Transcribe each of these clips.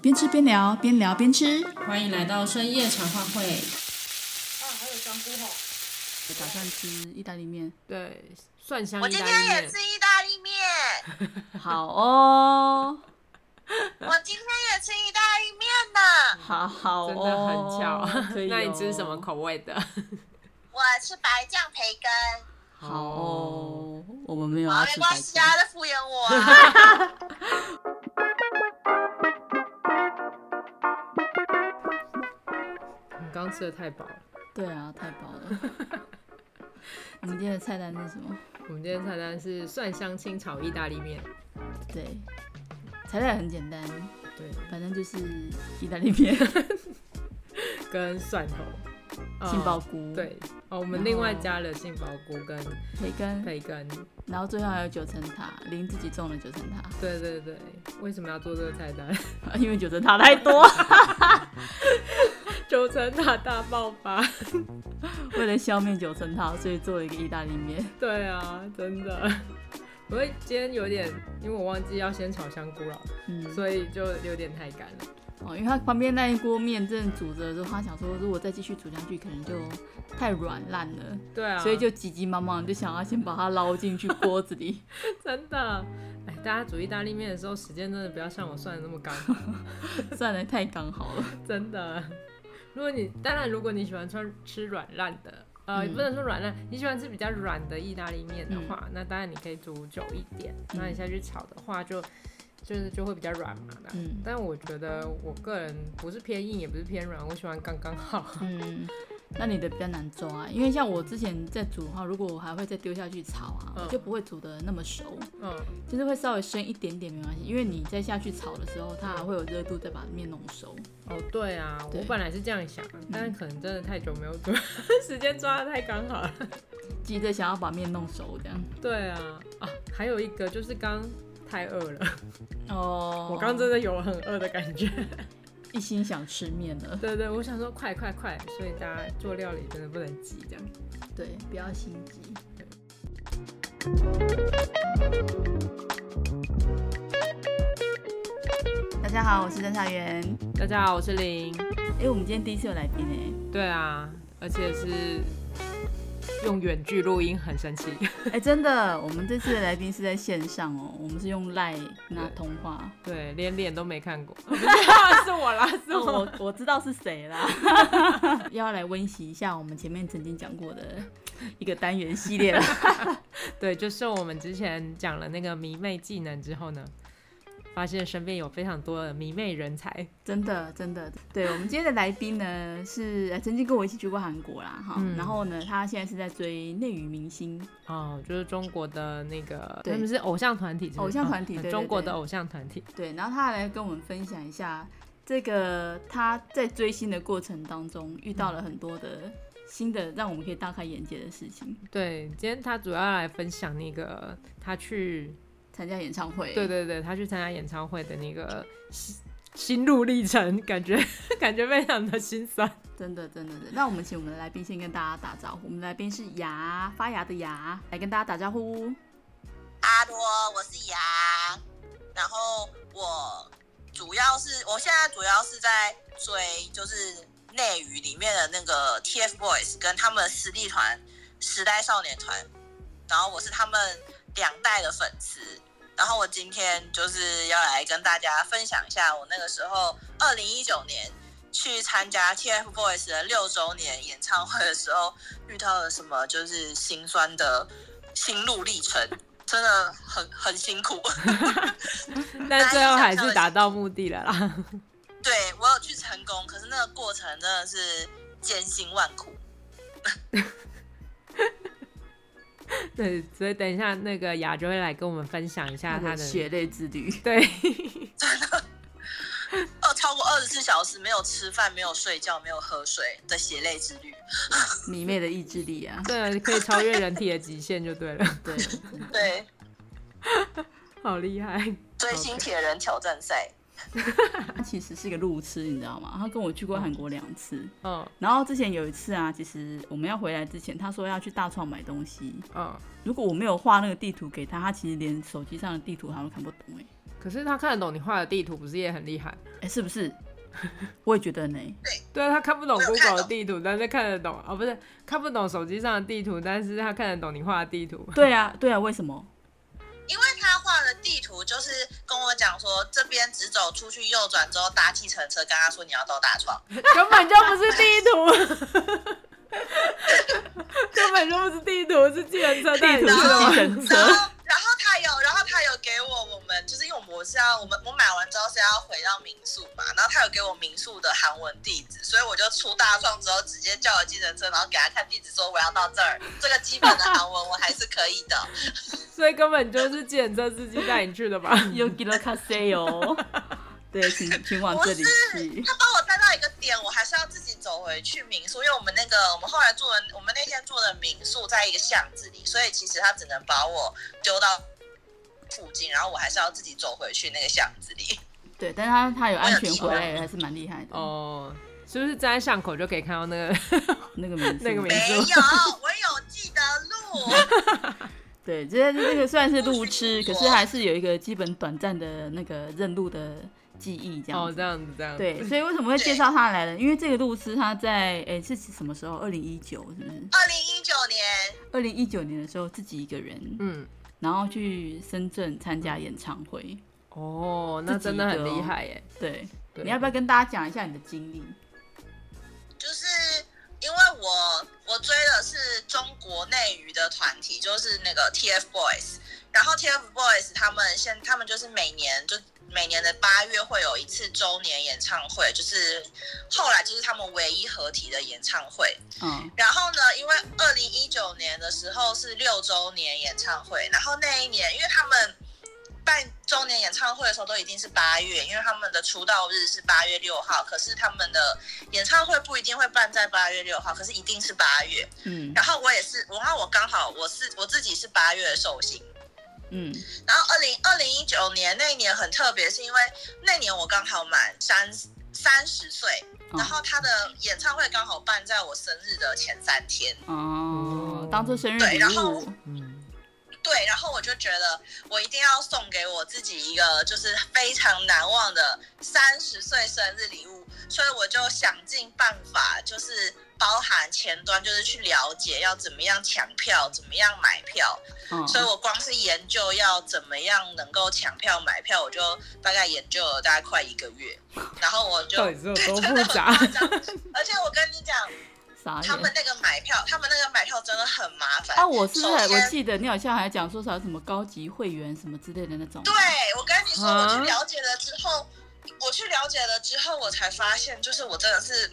边吃边聊，边聊边吃。欢迎来到深夜茶话会。啊，还有香菇吼！我打算吃意大利面。对，蒜香。我今天也吃意大利面。好哦。我今天也吃意大利面呢。好好哦，真的很巧。可以哦。那你吃什么口味的？我吃白酱培根。好哦，我们没有啊，没关系啊，在敷衍我啊。刚吃的太饱了。对啊，太饱了。我们今天的菜单是什么？我们今天的菜单是蒜香清炒意大利面。对，材料很简单。对，反正就是意大利面 跟蒜头。杏鲍菇，对哦，我们另外加了杏鲍菇跟培根，培根，然后最后还有九层塔，林自己种的九层塔。对对对，为什么要做这个菜单？因为九层塔太多，九层塔大爆发。为了消灭九层塔，所以做了一个意大利面。对啊，真的。我会今天有点，因为我忘记要先炒香菇了，嗯，所以就有点太干了。哦，因为他旁边那一锅面正煮着的时候，他想说，如果再继续煮下去，可能就太软烂了。对啊，所以就急急忙忙就想要先把它捞进去锅子里。真的，哎，大家煮意大利面的时候，时间真的不要像我算的那么刚好，算的太刚好了。真的，如果你当然，如果你喜欢穿吃软烂的，呃，也不能说软烂，你喜欢吃比较软的意大利面的话，嗯、那当然你可以煮久一点。那你下去炒的话就。就是就会比较软嘛，嗯，但我觉得我个人不是偏硬，也不是偏软，我喜欢刚刚好。嗯，那你的比较难抓，因为像我之前在煮的话，如果我还会再丢下去炒啊，就不会煮的那么熟，嗯，就是会稍微生一点点没关系，因为你再下去炒的时候，它还会有热度再把面弄熟。哦，对啊，对我本来是这样想，但是可能真的太久没有煮，嗯、时间抓的太刚好了，急着想要把面弄熟这样。对啊，啊，还有一个就是刚。太饿了哦！Oh, 我刚真的有很饿的感觉，一心想吃面呢。对对，我想说快快快，所以大家做料理真的不能急，这样。对，不要心急。大家好，我是侦查员。大家好，我是林。哎、欸，我们今天第一次有来宾哎。对啊，而且是。用远距录音很神奇，哎、欸，真的，我们这次的来宾是在线上哦，我们是用 LINE 跟他通话，对，连脸都没看过，是我啦，是我，我，我知道是谁啦，要来温习一下我们前面曾经讲过的一个单元系列了，对，就是我们之前讲了那个迷妹技能之后呢。发现身边有非常多的迷妹人才，真的真的。对，我们今天的来宾呢，是曾经跟我一起去过韩国啦，哈、嗯，然后呢，他现在是在追内娱明星，哦，就是中国的那个，对他们是偶像团体，偶像团体，哦、对，中国的偶像团体。对，然后他来跟我们分享一下这个他在追星的过程当中遇到了很多的新的让我们可以大开眼界的事情。对，今天他主要来分享那个他去。参加演唱会，对对对，他去参加演唱会的那个心心路历程，感觉 感觉非常的心酸，真的真的。那我们请我们的来宾先跟大家打招呼，我们的来宾是牙发芽的牙，来跟大家打招呼。阿多，我是牙，然后我主要是我现在主要是在追，就是内娱里面的那个 TFBOYS 跟他们的实力团时代少年团，然后我是他们两代的粉丝。然后我今天就是要来跟大家分享一下，我那个时候二零一九年去参加 TFBOYS 的六周年演唱会的时候，遇到了什么就是心酸的心路历程，真的很很辛苦。但最后还是达到目的了啦。对，我有去成功，可是那个过程真的是千辛万苦。对，所以等一下那个雅就会来跟我们分享一下他的血泪之旅。对，真的，哦，超过二十四小时没有吃饭、没有睡觉、没有喝水的血泪之旅。迷妹的意志力啊，对，可以超越人体的极限就对了。对对，好厉害！追星铁人挑战赛。他其实是个路痴，你知道吗？他跟我去过韩国两次。嗯，然后之前有一次啊，其实我们要回来之前，他说要去大创买东西。嗯，如果我没有画那个地图给他，他其实连手机上的地图他都看不懂哎。可是他看得懂你画的地图，不是也很厉害？哎，是不是？我也觉得呢。对，对啊，他看不懂 Google 的地图，但是看得懂哦，不是看不懂手机上的地图，但是他看得懂你画的地图。对啊，对啊，为什么？因为他画的地图就是跟我讲说，这边直走出去，右转之后搭计程车，跟他说你要到大床，根本就不是地图，根本就不是地图，是计程车，地图是计程 车。然后他有，然后他有给我我们，就是因为我们是要我们我买完之后是要回到民宿嘛，然后他有给我民宿的韩文地址，所以我就出大创之后直接叫了计程车，然后给他看地址，说我要到这儿，这个基本的韩文我还是可以的。所以根本就是计程车司机带你去的吧？有给了卡西哦。对，请 请往这里去。他把我带到一个点，我还是要自己走回去民宿，因为我们那个我们后来住的，我们那天住的民宿在一个巷子里，所以其实他只能把我丢到附近，然后我还是要自己走回去那个巷子里。对，但是他他有安全回来，还是蛮厉害的。哦，是不是站在巷口就可以看到那个那个名字？那个民宿 没有，我有记得路。对，这这个算是路痴，可是还是有一个基本短暂的那个认路的。记忆这样哦，这样子这样子对，所以为什么会介绍他来了？因为这个路痴他在哎是什么时候？二零一九是不是？二零一九年。二零一九年的时候自己一个人，嗯，然后去深圳参加演唱会。哦，那真的很厉害耶。对，对你要不要跟大家讲一下你的经历？就是因为我我追的是中国内娱的团体，就是那个 TFBOYS，然后 TFBOYS 他们现他们就是每年就。每年的八月会有一次周年演唱会，就是后来就是他们唯一合体的演唱会。嗯，然后呢，因为二零一九年的时候是六周年演唱会，然后那一年因为他们办周年演唱会的时候都一定是八月，因为他们的出道日是八月六号，可是他们的演唱会不一定会办在八月六号，可是一定是八月。嗯，然后我也是，然后我刚好我是我自己是八月的寿星。嗯，然后二零二零一九年那一年很特别，是因为那年我刚好满三三十岁，然后他的演唱会刚好办在我生日的前三天。哦，当做生日礼物。对，然后，嗯，对，然后我就觉得我一定要送给我自己一个就是非常难忘的三十岁生日礼物，所以我就想尽办法，就是。包含前端就是去了解要怎么样抢票，怎么样买票，嗯、所以我光是研究要怎么样能够抢票买票，我就大概研究了大概快一个月，然后我就到底是有多 复杂？而且我跟你讲，他们那个买票，他们那个买票真的很麻烦。啊，我是不是我记得你好像还讲说啥什么高级会员什么之类的那种？对，我跟你说，我去了解了之后，嗯、我去了解了之后，我才发现，就是我真的是。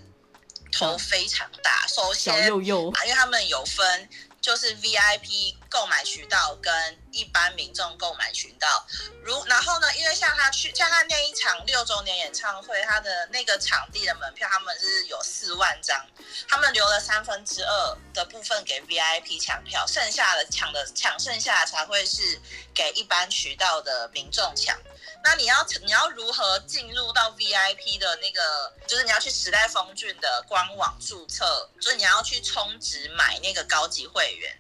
头非常大，首先，幼幼因为他们有分，就是 VIP 购买渠道跟一般民众购买渠道。如然后呢，因为像他去像他那一场六周年演唱会，他的那个场地的门票他们是有四万张，他们留了三分之二的部分给 VIP 抢票，剩下的抢的抢剩下的才会是给一般渠道的民众抢。那你要你要如何进入到 VIP 的那个？就是你要去时代峰峻的官网注册，就是你要去充值买那个高级会员。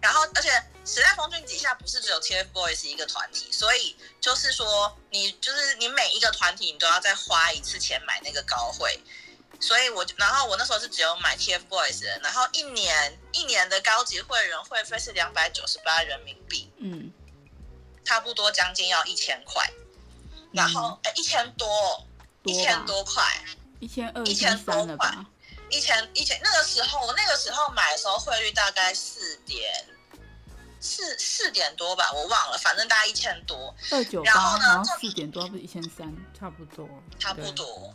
然后，而且时代峰峻底下不是只有 TFBOYS 一个团体，所以就是说你就是你每一个团体你都要再花一次钱买那个高会。所以我然后我那时候是只有买 TFBOYS 的，然后一年一年的高级会员会费是两百九十八人民币，嗯，差不多将近要一千块。然后，哎，一千多，一千多块，一千二，一千多块，一千一千。那个时候，我那个时候买的时候，汇率大概四点四四点多吧，我忘了，反正大概一千多。二九八，然后呢，四点多不是一千三，差不多，差不多。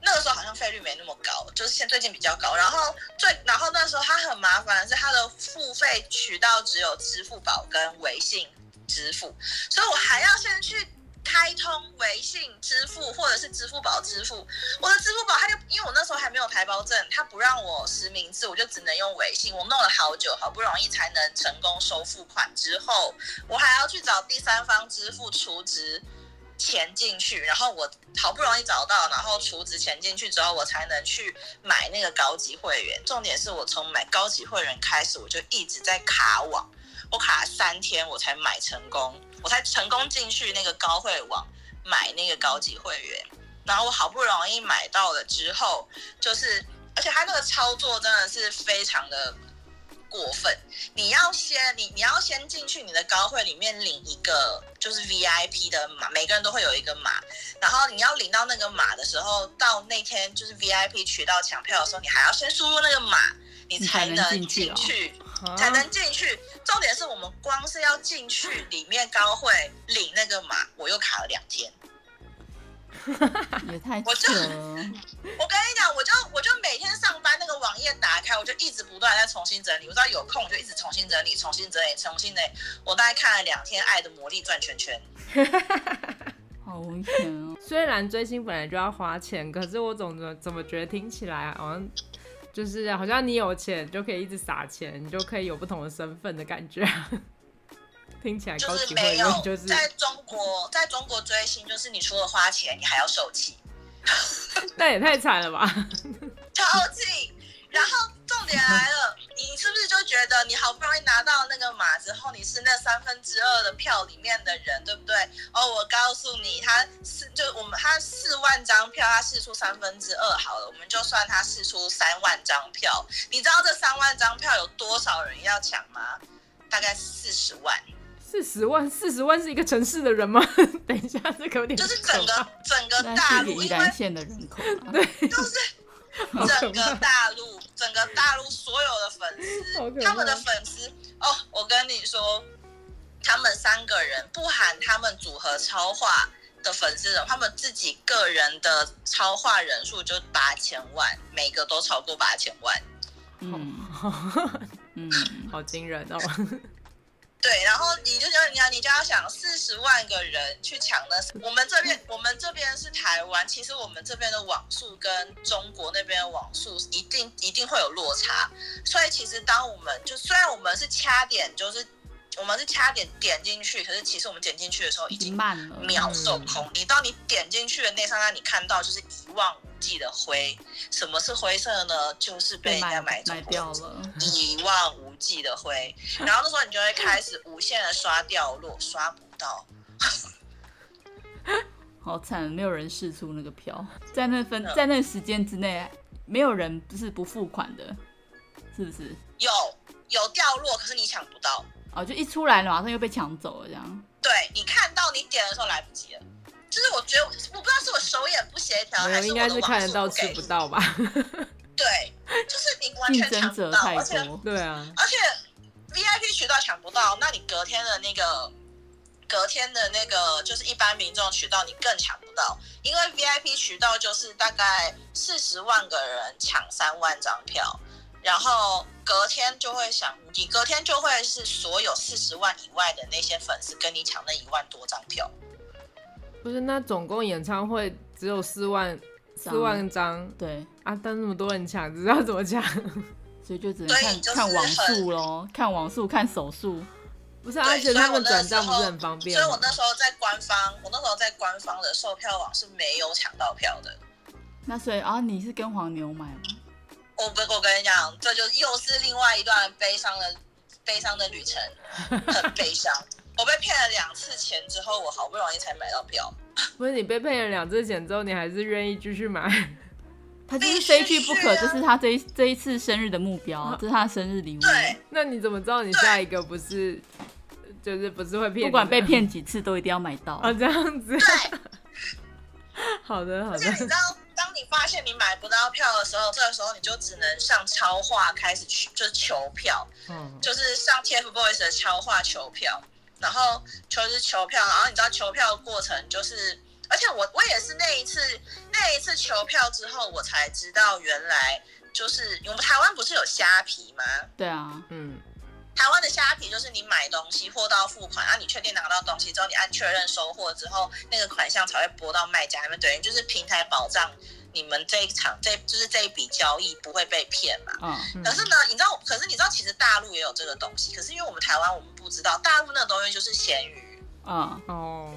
那个时候好像费率没那么高，就是现最近比较高。然后最，然后那时候它很麻烦的是，它的付费渠道只有支付宝跟微信支付，所以我还要先去。开通微信支付或者是支付宝支付，我的支付宝他就因为我那时候还没有台胞证，他不让我实名制，我就只能用微信。我弄了好久，好不容易才能成功收付款。之后我还要去找第三方支付储值钱进去，然后我好不容易找到，然后储值钱进去之后，我才能去买那个高级会员。重点是我从买高级会员开始，我就一直在卡网。我卡了三天我才买成功，我才成功进去那个高会网买那个高级会员。然后我好不容易买到了之后，就是而且他那个操作真的是非常的。过分！你要先你你要先进去你的高会里面领一个就是 VIP 的码，每个人都会有一个码，然后你要领到那个码的时候，到那天就是 VIP 渠道抢票的时候，你还要先输入那个码，你才能进去，才能进去。重点是我们光是要进去里面高会领那个码，我又卡了两天。也太我就 我跟你讲，我就我就每天上班那个网页打开，我就一直不断在重新整理。我知道有空我就一直重新整理，重新整理，重新整理。我大概看了两天《爱的魔力转圈圈》，好无语哦。虽然追星本来就要花钱，可是我总怎怎么觉得听起来好像就是好像你有钱就可以一直撒钱，你就可以有不同的身份的感觉。听起来就是没有，就是在中国，在中国追星，就是你除了花钱，你还要受气，那也太惨了吧！超气！然后重点来了，你是不是就觉得你好不容易拿到那个码之后，你是那三分之二的票里面的人，对不对？哦，我告诉你，他是就我们他四万张票，他试出三分之二好了，我们就算他试出三万张票。你知道这三万张票有多少人要抢吗？大概四十万。四十万，四十万是一个城市的人吗？等一下，这个有点就是整个整个大陆宜兰县的人口，对，就是 整个大陆整个大陆所有的粉丝，他们的粉丝哦，我跟你说，他们三个人不含他们组合超话的粉丝人，他们自己个人的超话人数就八千万，每个都超过八千万，嗯，嗯，好惊人哦。对，然后你就觉得你要你就要想四十万个人去抢那，我们这边我们这边是台湾，其实我们这边的网速跟中国那边的网速一定一定会有落差，所以其实当我们就虽然我们是掐点，就是我们是掐点点进去，可是其实我们点进去的时候已经慢了，秒售空。你当你点进去的那刹那，你看到就是一望无际的灰。什么是灰色呢？就是被人家买走掉了，一望无。记得灰，然后那时候你就会开始无限的刷掉落，刷不到，好惨，没有人试出那个票，在那分在那时间之内，没有人不是不付款的，是不是？有有掉落，可是你抢不到，哦，就一出来了，马上又被抢走了，这样。对，你看到你点的时候来不及了，就是我觉得我不知道是我手眼不协调，还是应该是看得到吃不到吧。对，就是你完全抢不到，而且对啊，而且 VIP 渠道抢不到，那你隔天的那个隔天的那个就是一般民众渠道你更抢不到，因为 VIP 渠道就是大概四十万个人抢三万张票，然后隔天就会想，你隔天就会是所有四十万以外的那些粉丝跟你抢那一万多张票，不是？那总共演唱会只有四万。四万张，对啊，但那么多人抢，知道怎么抢，所以就只能看看网速喽，看网速，看手速，不是，而且他们转账不是很方便。所以我那时候在官方，我那时候在官方的售票网是没有抢到票的。那所以啊，你是跟黄牛买吗？我不我跟你讲，这就又是另外一段悲伤的悲伤的旅程，很悲伤。我被骗了两次钱之后，我好不容易才买到票。不是你被骗了两次钱之后，你还是愿意继续买？他就是非去不可，啊、这是他这一这一次生日的目标，啊、这是他的生日礼物。那你怎么知道你下一个不是，就是不是会骗？不管被骗几次，都一定要买到啊！这样子。对。好的，好的。而且你知道，当你发现你买不到票的时候，这个时候你就只能上超话开始去，就是求票。嗯。就是上 TFBOYS 的超话求票。然后求是求票，然后你知道求票的过程就是，而且我我也是那一次那一次求票之后，我才知道原来就是我们台湾不是有虾皮吗？对啊，嗯，台湾的虾皮就是你买东西货到付款，然后你确定拿到东西之后，你按确认收货之后，那个款项才会拨到卖家那边，等于就是平台保障。你们这一场，这就是这一笔交易不会被骗嘛？嗯。可是呢，你知道，可是你知道，其实大陆也有这个东西。可是因为我们台湾，我们不知道大陆那个东西就是咸鱼。嗯哦。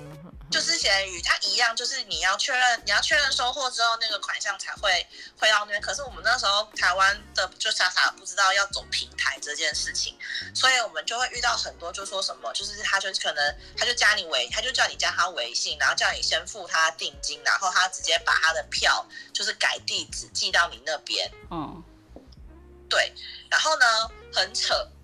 就是闲鱼，它一样，就是你要确认，你要确认收货之后，那个款项才会汇到那边。可是我们那时候台湾的就傻傻不知道要走平台这件事情，所以我们就会遇到很多，就说什么，就是他就可能他就加你微，他就叫你加他微信，然后叫你先付他定金，然后他直接把他的票就是改地址寄到你那边。嗯，对，然后呢，很扯，你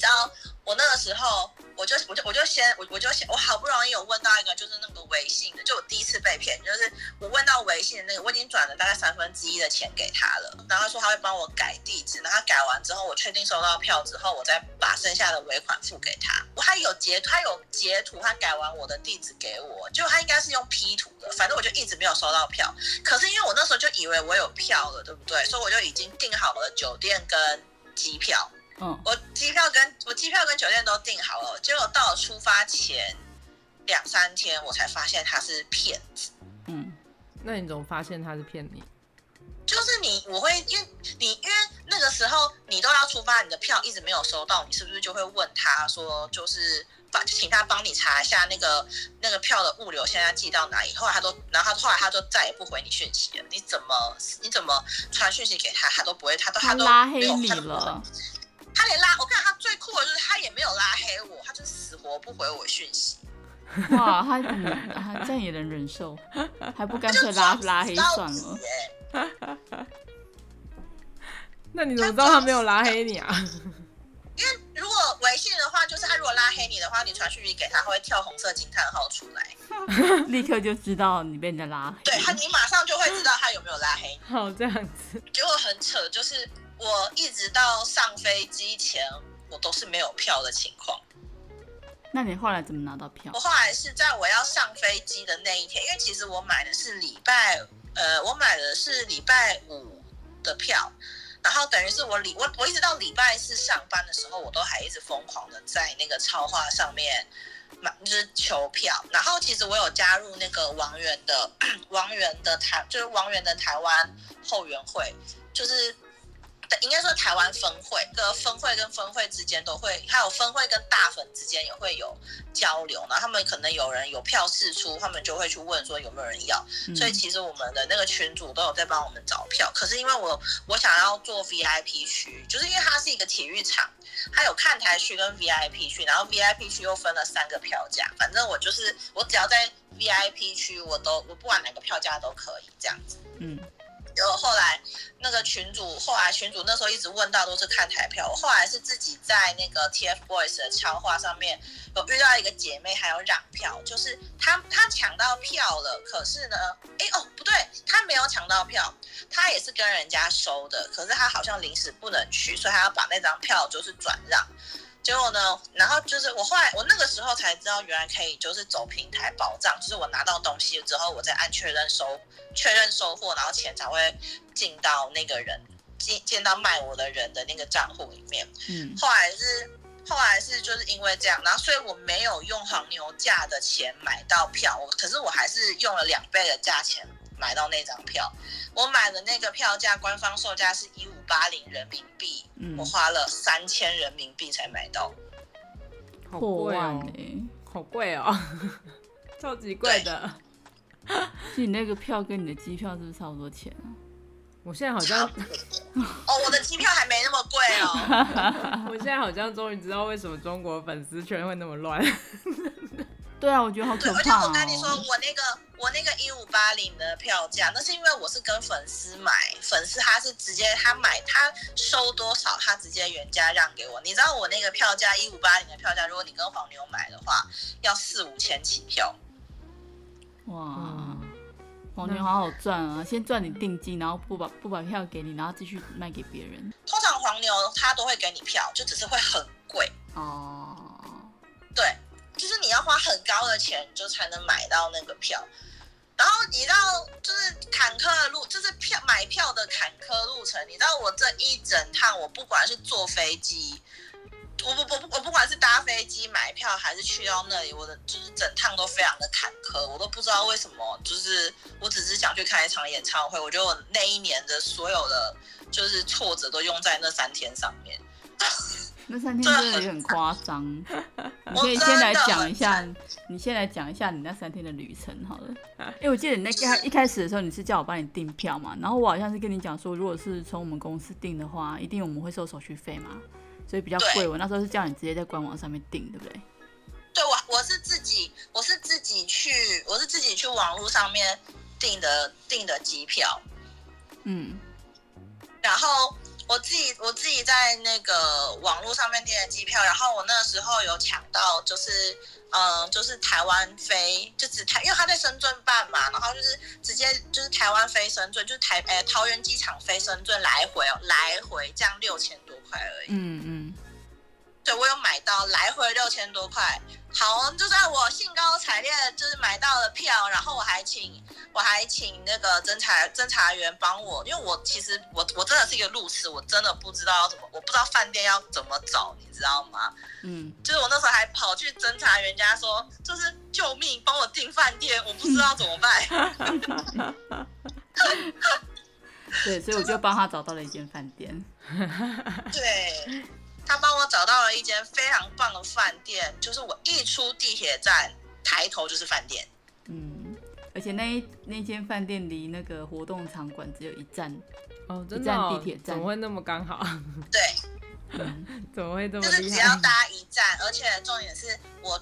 知道我那个时候。我就我就我就先我我就先我好不容易有问到一个就是那个微信的，就我第一次被骗，就是我问到微信的那个，我已经转了大概三分之一的钱给他了，然后他说他会帮我改地址，然后他改完之后我确定收到票之后，我再把剩下的尾款付给他。我还有截他有截图，他改完我的地址给我，就他应该是用 P 图的，反正我就一直没有收到票。可是因为我那时候就以为我有票了，对不对？所以我就已经订好了酒店跟机票。嗯，我机票跟我机票跟酒店都订好了，结果到了出发前两三天，我才发现他是骗子。嗯，那你怎么发现他是骗你？就是你，我会因为你因为那个时候你都要出发，你的票一直没有收到，你是不是就会问他说，就是帮请他帮你查一下那个那个票的物流现在寄到哪里？后来他都，然后他后来他就再也不回你讯息了。你怎么你怎么传讯息给他，他都不会，他都他都拉黑你了。他连拉，我看他最酷的就是他也没有拉黑我，他就死活不回我讯息。哇，他怎么他这样也能忍受？还不干脆拉拉黑算了。那你怎么知道他没有拉黑你啊？因为如果微信的话，就是他如果拉黑你的话，你传讯息给他，他会跳红色惊叹号出来，立刻就知道你被人家拉黑。对他，你马上就会知道他有没有拉黑。好，这样子。结果很扯，就是。我一直到上飞机前，我都是没有票的情况。那你后来怎么拿到票？我后来是在我要上飞机的那一天，因为其实我买的是礼拜，呃，我买的是礼拜五的票，然后等于是我礼我我一直到礼拜四上班的时候，我都还一直疯狂的在那个超话上面买，就是求票。然后其实我有加入那个王源的 王源的台，就是王源的台湾后援会，就是。应该说台湾分会，个分会跟分会之间都会，还有分会跟大粉之间也会有交流。然后他们可能有人有票释出，他们就会去问说有没有人要。所以其实我们的那个群主都有在帮我们找票。可是因为我我想要做 VIP 区，就是因为它是一个体育场，它有看台区跟 VIP 区，然后 VIP 区又分了三个票价。反正我就是我只要在 VIP 区，我都我不管哪个票价都可以这样子。嗯。然后后来那个群主，后来群主那时候一直问到都是看台票，我后来是自己在那个 TFBOYS 的超话上面有遇到一个姐妹，还有让票，就是她她抢到票了，可是呢，哎哦不对，她没有抢到票，她也是跟人家收的，可是她好像临时不能去，所以她要把那张票就是转让。结果呢，然后就是我后来我那个时候才知道，原来可以就是走平台保障，就是我拿到东西之后，我再按确认收确认收货，然后钱才会进到那个人进进到卖我的人的那个账户里面。嗯，后来是后来是就是因为这样，然后所以我没有用黄牛价的钱买到票，我可是我还是用了两倍的价钱买到那张票。我买的那个票价官方售价是一五八零人民币。嗯、我花了三千人民币才买到，好贵哦，好贵哦，超级贵的。你那个票跟你的机票是不是差不多钱啊？我现在好像，哦，我的机票还没那么贵哦。我现在好像终于知道为什么中国粉丝圈会那么乱。对啊，我觉得好可怕哦。而且我跟你说，我那个。我那个一五八零的票价，那是因为我是跟粉丝买，粉丝他是直接他买他收多少，他直接原价让给我。你知道我那个票价一五八零的票价，如果你跟黄牛买的话，要四五千起票。哇，黄牛好好赚啊！先赚你定金，然后不把不把票给你，然后继续卖给别人。通常黄牛他都会给你票，就只是会很贵哦。对，就是你要花很高的钱，就才能买到那个票。然后你知道，就是坎坷的路，就是票买票的坎坷路程。你知道我这一整趟，我不管是坐飞机，我不不不，我不管是搭飞机买票，还是去到那里，我的就是整趟都非常的坎坷。我都不知道为什么，就是我只是想去看一场演唱会。我觉得我那一年的所有的就是挫折都用在那三天上面。那三天真的也很夸张。你可以先来讲一下，你先来讲一下你那三天的旅程好了。因为我记得你那开一开始的时候，你是叫我帮你订票嘛，然后我好像是跟你讲说，如果是从我们公司订的话，一定我们会收手续费嘛，所以比较贵。我那时候是叫你直接在官网上面订，对不对？对，我我是自己，我是自己去，我是自己去网络上面订的订的机票。嗯，然后。我自己我自己在那个网络上面订的机票，然后我那时候有抢到，就是嗯，就是台湾飞，就只台，因为他在深圳办嘛，然后就是直接就是台湾飞深圳，就是台呃桃园机场飞深圳来回哦，来回这样六千多块而已。嗯嗯。对，我有买到来回六千多块。好，就在我兴高采烈，就是买到了票，然后我还请我还请那个侦查侦查员帮我，因为我其实我我真的是一个路痴，我真的不知道要怎么，我不知道饭店要怎么找，你知道吗？嗯，就是我那时候还跑去侦查员家说，就是救命，帮我订饭店，我不知道怎么办。对，所以我就帮他找到了一间饭店。对。他帮我找到了一间非常棒的饭店，就是我一出地铁站，抬头就是饭店。嗯，而且那那间饭店离那个活动场馆只有一站，哦，真的哦，地铁站，怎么会那么刚好？对，嗯，怎么会这么就是只要搭一站，而且重点是我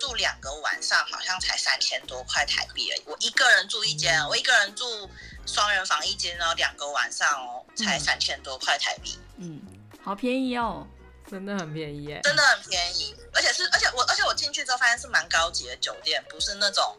住两个晚上，好像才三千多块台币而已。我一个人住一间，嗯、我一个人住双人房一间哦，两个晚上哦，才三千多块台币。嗯。好便宜哦，真的很便宜耶，真的很便宜，而且是，而且我，而且我进去之后发现是蛮高级的酒店，不是那种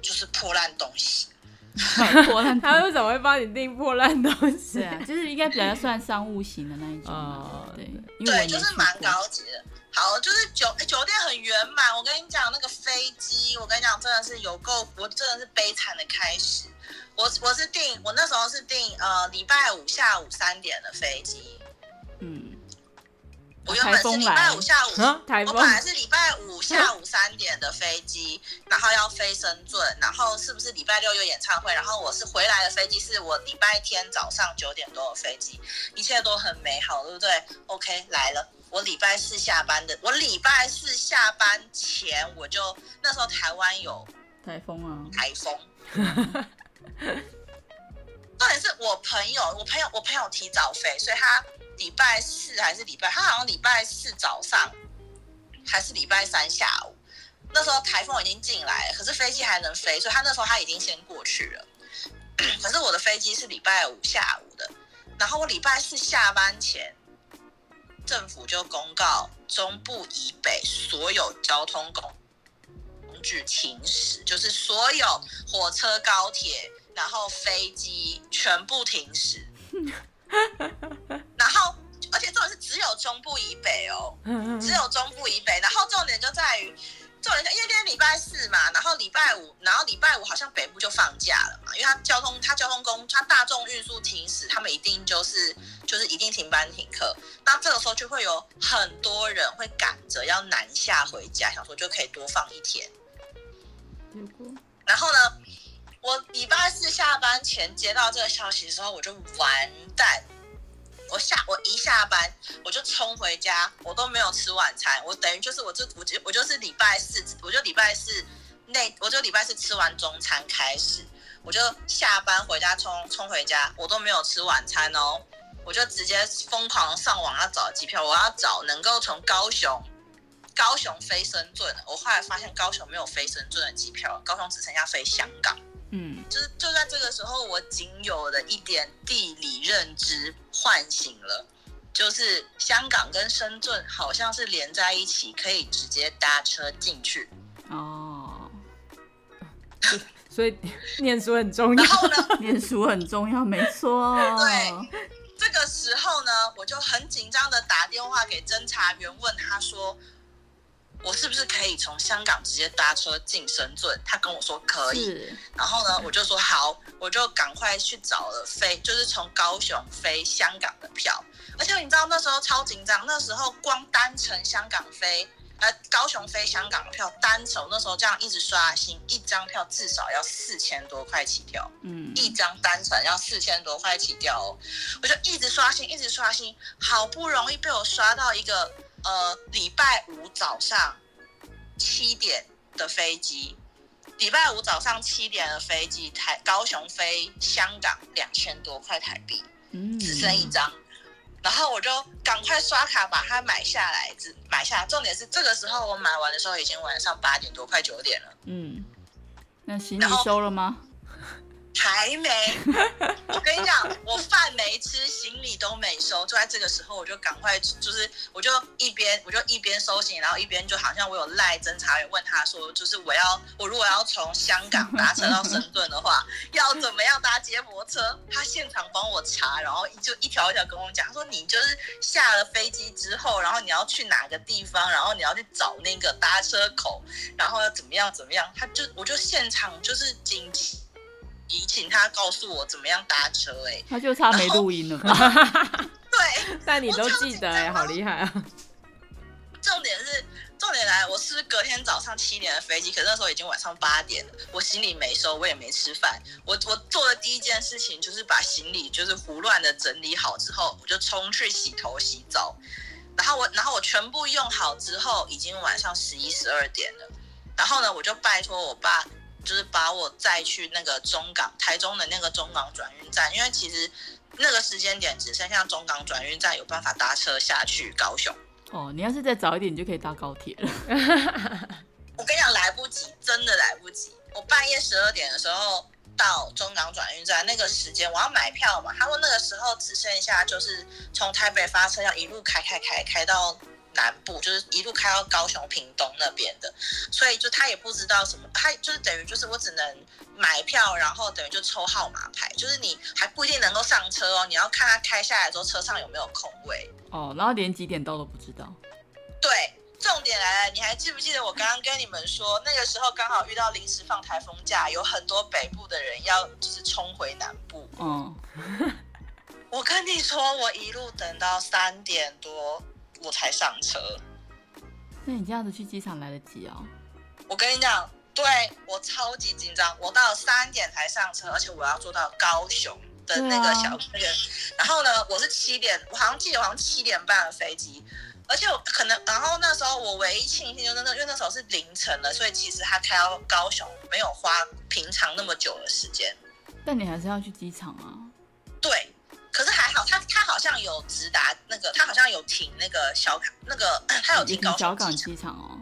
就是破烂东西。破烂，他为什么会帮你订破烂东西？对啊，就是应该比较算商务型的那一种。哦，对，对，就是蛮高级的。好，就是酒酒店很圆满。我跟你讲，那个飞机，我跟你讲，真的是有够，我真的是悲惨的开始。我我是订，我那时候是订呃礼拜五下午三点的飞机。嗯，我原本是礼拜五下午，我本来是礼拜五下午三点的飞机，然后要飞深圳，然后是不是礼拜六有演唱会？然后我是回来的飞机，是我礼拜天早上九点多的飞机，一切都很美好，对不对？OK，来了，我礼拜四下班的，我礼拜四下班前我就那时候台湾有台风啊，台风。重点是我朋友，我朋友，我朋友提早飞，所以他。礼拜四还是礼拜，他好像礼拜四早上还是礼拜三下午，那时候台风已经进来，可是飞机还能飞，所以他那时候他已经先过去了。可是我的飞机是礼拜五下午的，然后我礼拜四下班前，政府就公告中部以北所有交通工具停驶，就是所有火车、高铁，然后飞机全部停驶。然后，而且重点是只有中部以北哦，只有中部以北。然后重点就在于，重点因为今天礼拜四嘛，然后礼拜五，然后礼拜五好像北部就放假了嘛，因为它交通，它交通工，它大众运输停驶，他们一定就是就是一定停班停课。那这个时候就会有很多人会赶着要南下回家，想说就可以多放一天。然后呢？我礼拜四下班前接到这个消息的时候，我就完蛋。我下我一下班，我就冲回家，我都没有吃晚餐。我等于就是我就我就我就是礼拜四，我就礼拜四那我就礼拜四吃完中餐开始，我就下班回家冲冲回家，我都没有吃晚餐哦，我就直接疯狂上网要找机票，我要找能够从高雄高雄飞深圳。我后来发现高雄没有飞深圳的机票，高雄只剩下飞香港。嗯，就是就在这个时候，我仅有的一点地理认知唤醒了，就是香港跟深圳好像是连在一起，可以直接搭车进去。哦，所以念书很重要。然后呢，念书很重要，没错。对，这个时候呢，我就很紧张的打电话给侦查员，问他说。从香港直接搭车进深圳？他跟我说可以，然后呢，我就说好，我就赶快去找了飞，就是从高雄飞香港的票。而且你知道那时候超紧张，那时候光单程香港飞呃，高雄飞香港的票单程那时候这样一直刷新，一张票至少要四千多块起跳，嗯，一张单程要四千多块起跳哦，我就一直刷新，一直刷新，好不容易被我刷到一个呃礼拜五早上七点的飞机，礼拜五早上七点的飞机，台高雄飞香港两千多块台币，嗯，只剩一张。然后我就赶快刷卡把它买下来，只买下来。重点是这个时候我买完的时候已经晚上八点多，快九点了。嗯，那行李收了吗？还没，我跟你讲，我饭没吃，行李都没收，就在这个时候，我就赶快，就是我就一边我就一边收行李，然后一边就好像我有赖侦查员问他说，就是我要我如果要从香港搭车到深圳的话，要怎么样搭接驳车？他现场帮我查，然后就一条一条跟我讲，他说你就是下了飞机之后，然后你要去哪个地方，然后你要去找那个搭车口，然后要怎么样怎么样，他就我就现场就是紧急。你请他告诉我怎么样搭车哎、欸，他就差没录音了。对，但你都记得哎、欸，好厉害啊！重点是，重点来，我是隔天早上七点的飞机，可是那时候已经晚上八点了，我行李没收，我也没吃饭。我我做的第一件事情就是把行李就是胡乱的整理好之后，我就冲去洗头洗澡。然后我然后我全部用好之后，已经晚上十一十二点了。然后呢，我就拜托我爸。就是把我载去那个中港，台中的那个中港转运站，因为其实那个时间点只剩下中港转运站有办法搭车下去高雄。哦，你要是再早一点，你就可以搭高铁了。我跟你讲，来不及，真的来不及。我半夜十二点的时候到中港转运站，那个时间我要买票嘛，他说那个时候只剩下就是从台北发车要一路开开开开到。南部就是一路开到高雄屏东那边的，所以就他也不知道什么，他就是等于就是我只能买票，然后等于就抽号码牌，就是你还不一定能够上车哦，你要看他开下来之后车上有没有空位哦，然后连几点到都不知道。对，重点来了，你还记不记得我刚刚跟你们说，那个时候刚好遇到临时放台风假，有很多北部的人要就是冲回南部。嗯，我跟你说，我一路等到三点多。我才上车，那你这样子去机场来得及哦？我跟你讲，对，我超级紧张，我到三点才上车，而且我要坐到高雄的那个小、啊、那个，然后呢，我是七点，我好像记得好像七点半的飞机，而且我可能，然后那时候我唯一庆幸就是那，因为那时候是凌晨了，所以其实他开到高雄没有花平常那么久的时间。但你还是要去机场啊？对。可是还好，他他好像有直达那个，他好像有停那个小港那个，他有停高雄小港机场哦。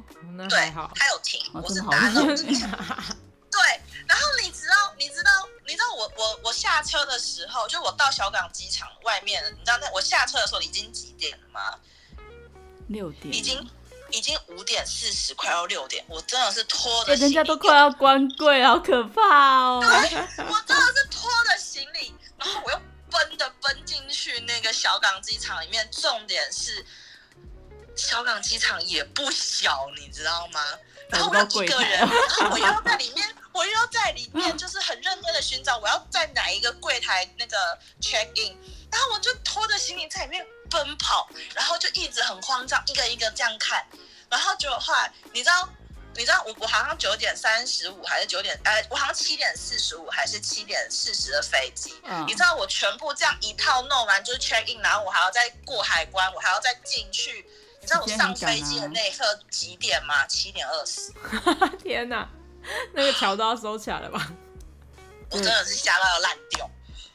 对，他有停，我是搭那种 机场。对，然后你知道，你知道，你知道我我我下车的时候，就我到小港机场外面，你知道那我下车的时候已经几点了吗？六点。已经已经五点四十，快要六点，我真的是拖着。人家都快要关柜，好可怕哦！对，我真的是拖着行李，然后我又。奔的奔进去那个小港机场里面，重点是小港机场也不小，你知道吗？然后我一个人，然后我又要在里面，我又要在里面，就是很认真的寻找我要在哪一个柜台那个 check in，然后我就拖着行李在里面奔跑，然后就一直很慌张，一个一个这样看，然后就后来你知道。你知道我我好像九点三十五还是九点哎，我好像七点四十五还是七点四十的飞机。嗯。你知道我全部这样一套弄完就是 check in，然后我还要再过海关，我还要再进去。你知道我上飞机的那一刻几点吗？七点二十。天哪，那个桥都要收起来了吧？我真的是吓到要烂掉。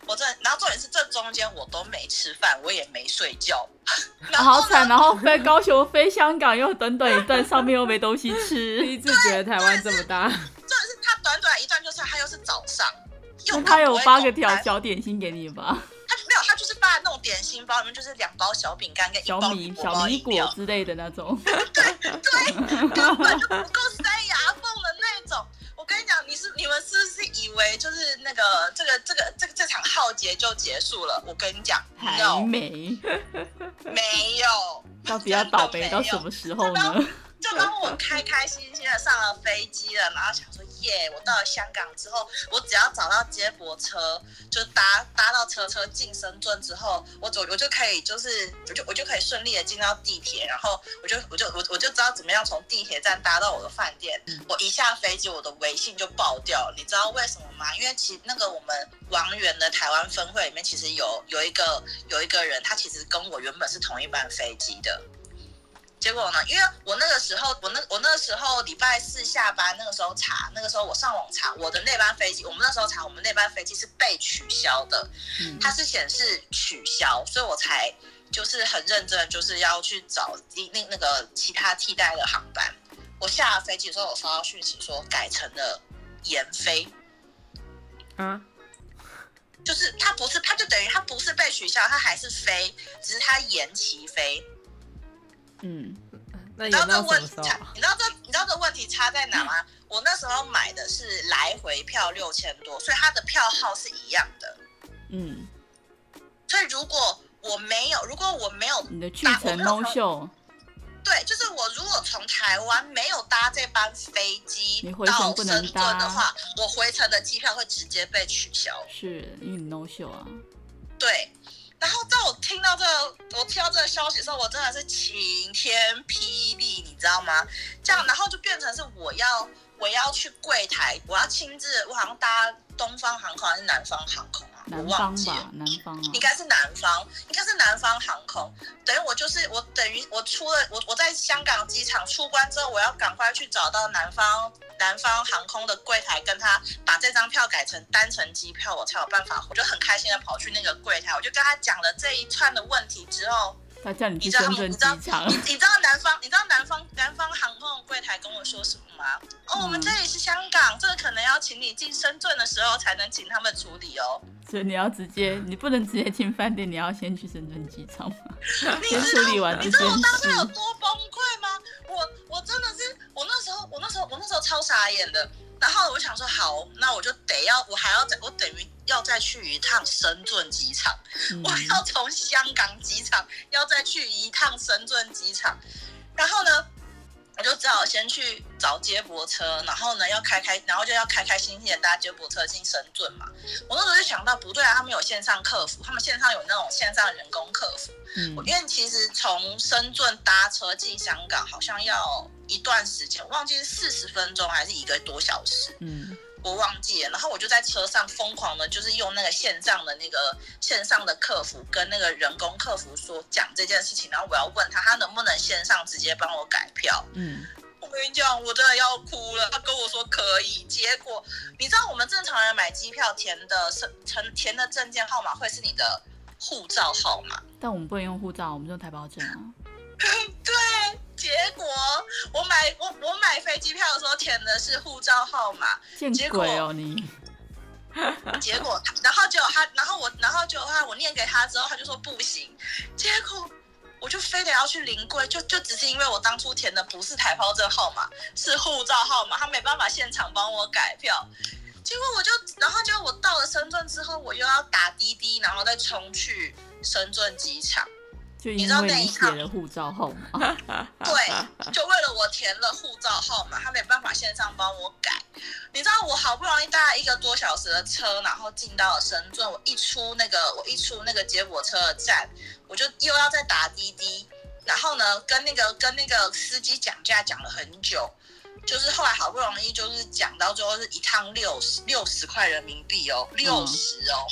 我真的，然后重点是这中间我都没吃饭，我也没睡觉，好惨。然后飞高雄飞香港又短短一段，上面又没东西吃。第一次觉得台湾这么大。重点是他短短一段，就是他又是早上，那他有发个条小点心给你吧？他没有，他就是发那种点心包，里面就是两包小饼干跟一包小米小米果之类的那种。对 对，根本就不够塞牙缝跟你讲，你是你们是不是以为就是那个这个这个这个这场浩劫就结束了？我跟你讲，还没，没有，到底要倒霉到什么时候呢？就当我开开心心的上了飞机了，然后想说。耶！我到了香港之后，我只要找到接驳车，就搭搭到车车进深圳之后，我走我就可以就是我就我就可以顺利的进到地铁，然后我就我就我我就知道怎么样从地铁站搭到我的饭店。我一下飞机，我的微信就爆掉，你知道为什么吗？因为其那个我们王源的台湾分会里面，其实有有一个有一个人，他其实跟我原本是同一班飞机的。结果呢？因为我那个时候，我那我那个时候礼拜四下班，那个时候查，那个时候我上网查我的那班飞机，我们那时候查我们那班飞机是被取消的，它是显示取消，所以我才就是很认真，就是要去找那那个其他替代的航班。我下了飞机的时候，我收到讯息说改成了延飞，啊，就是它不是，它就等于它不是被取消，它还是飞，只是它延期飞。嗯，那你知道这问题差？你知道这你知道这问题差在哪吗？嗯、我那时候买的是来回票六千多，所以它的票号是一样的。嗯，所以如果我没有，如果我没有你的去程 no show，对，就是我如果从台湾没有搭这班飞机到深圳的话，我回程的机票会直接被取消。是因为你 no show 啊？对。然后在我听到这个，我听到这个消息的时候，我真的是晴天霹雳，你知道吗？这样，然后就变成是我要我要去柜台，我要亲自，我好像搭东方航空还是南方航空。南方吧，南方啊，应该是南方，应该是南方航空。等于我就是我，等于我出了我我在香港机场出关之后，我要赶快去找到南方南方航空的柜台，跟他把这张票改成单程机票，我才有办法。我就很开心的跑去那个柜台，我就跟他讲了这一串的问题之后，他叫你去深圳机场，你你知道南方，你知道南方南方航空的柜台跟我说什么吗？哦，我们这里是香港，这个可能要请你进深圳的时候才能请他们处理哦。所以你要直接，你不能直接进饭店，你要先去深圳机场嘛，先处理完。你知道我当时有多崩溃吗？我我真的是，我那时候我那时候我那时候超傻眼的。然后我想说，好，那我就得要，我还要再，我等于要再去一趟深圳机场，嗯、我要从香港机场要再去一趟深圳机场，然后呢？我就只好先去找接驳车，然后呢，要开开，然后就要开开心心的搭接驳车进深圳嘛。我那时候就想到，不对啊，他们有线上客服，他们线上有那种线上人工客服。嗯，因为其实从深圳搭车进香港好像要一段时间，我忘记是四十分钟还是一个多小时。嗯。我忘记了，然后我就在车上疯狂的，就是用那个线上的那个线上的客服跟那个人工客服说讲这件事情，然后我要问他，他能不能线上直接帮我改票。嗯，我跟你讲，我真的要哭了。他跟我说可以，结果你知道我们正常人买机票填的是填填的证件号码会是你的护照号码，但我们不能用护照，我们用台胞证啊。对，结果我买我我买飞机票的时候填的是护照号码，见鬼哦你！结果，然后结果他，然后我，然后结果他，我念给他之后，他就说不行。结果我就非得要去临柜，就就只是因为我当初填的不是台胞证号码，是护照号码，他没办法现场帮我改票。结果我就，然后就我到了深圳之后，我又要打滴滴，然后再冲去深圳机场。就因为你写了护照号码，对，就为了我填了护照号码，他没办法线上帮我改。你知道我好不容易搭了一个多小时的车，然后进到了深圳，我一出那个我一出那个接驳车的站，我就又要再打滴滴，然后呢跟那个跟那个司机讲价讲了很久，就是后来好不容易就是讲到最后是一趟六十六十块人民币哦，六十哦，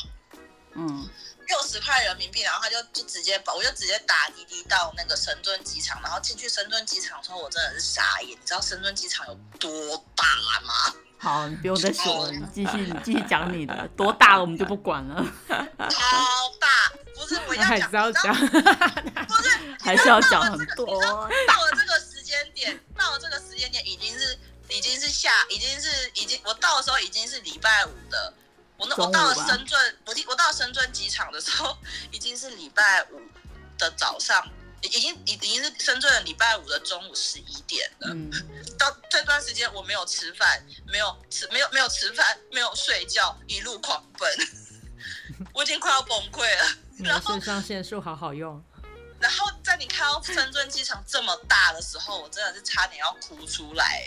嗯。六十块人民币，然后他就就直接把，我就直接打滴滴到那个深圳机场，然后进去深圳机场的时候，我真的是傻眼。你知道深圳机场有多大吗？好，你不用再说了，你继续，你继续讲你的，多大我们就不管了。超大，不是我要讲，还是要讲，不是还是要讲很多。到了这个时间点，到了这个时间点，已经是已经是下，已经是已经，我到的时候已经是礼拜五的。我那我到了深圳，我我到了深圳机场的时候，已经是礼拜五的早上，已经已已经是深圳的礼拜五的中午十一点了。嗯，到这段时间我没有吃饭，没有吃没有没有吃饭，没有睡觉，一路狂奔，我已经快要崩溃了。然后肾上腺素好好用。然后在你看到深圳机场这么大的时候，我真的是差点要哭出来。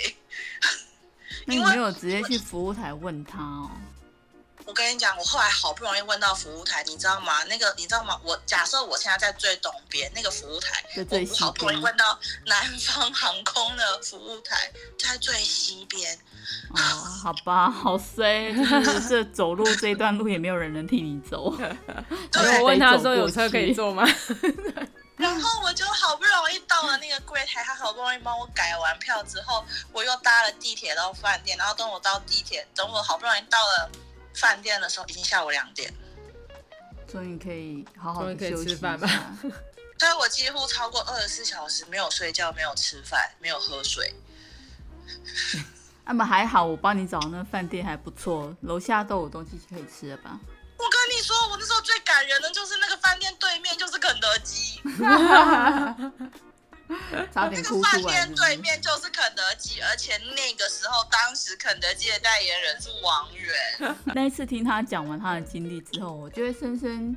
那你没有直接去服务台问他哦？我跟你讲，我后来好不容易问到服务台，你知道吗？那个你知道吗？我假设我现在在最东边那个服务台，我好不容易问到南方航空的服务台在最西边。哦，好吧，好衰，就是 这走路这一段路也没有人能替你走。对，我问他说有车可以坐吗？然后我就好不容易到了那个柜台，他好不容易帮我改完票之后，我又搭了地铁到饭店，然后等我到地铁，等我好不容易到了。饭店的时候已经下午两点，所以你可以好好的休息吃饭吧。所以我几乎超过二十四小时没有睡觉，没有吃饭，没有喝水。那么还好，我帮你找那个饭店还不错，楼下都有东西可以吃了吧？我跟你说，我那时候最感人的就是那个饭店对面就是肯德基。差点哭出来。那个饭店对面就是肯德基，而且那个时候，当时肯德基的代言人是王源。那一次听他讲完他的经历之后，我就会深深、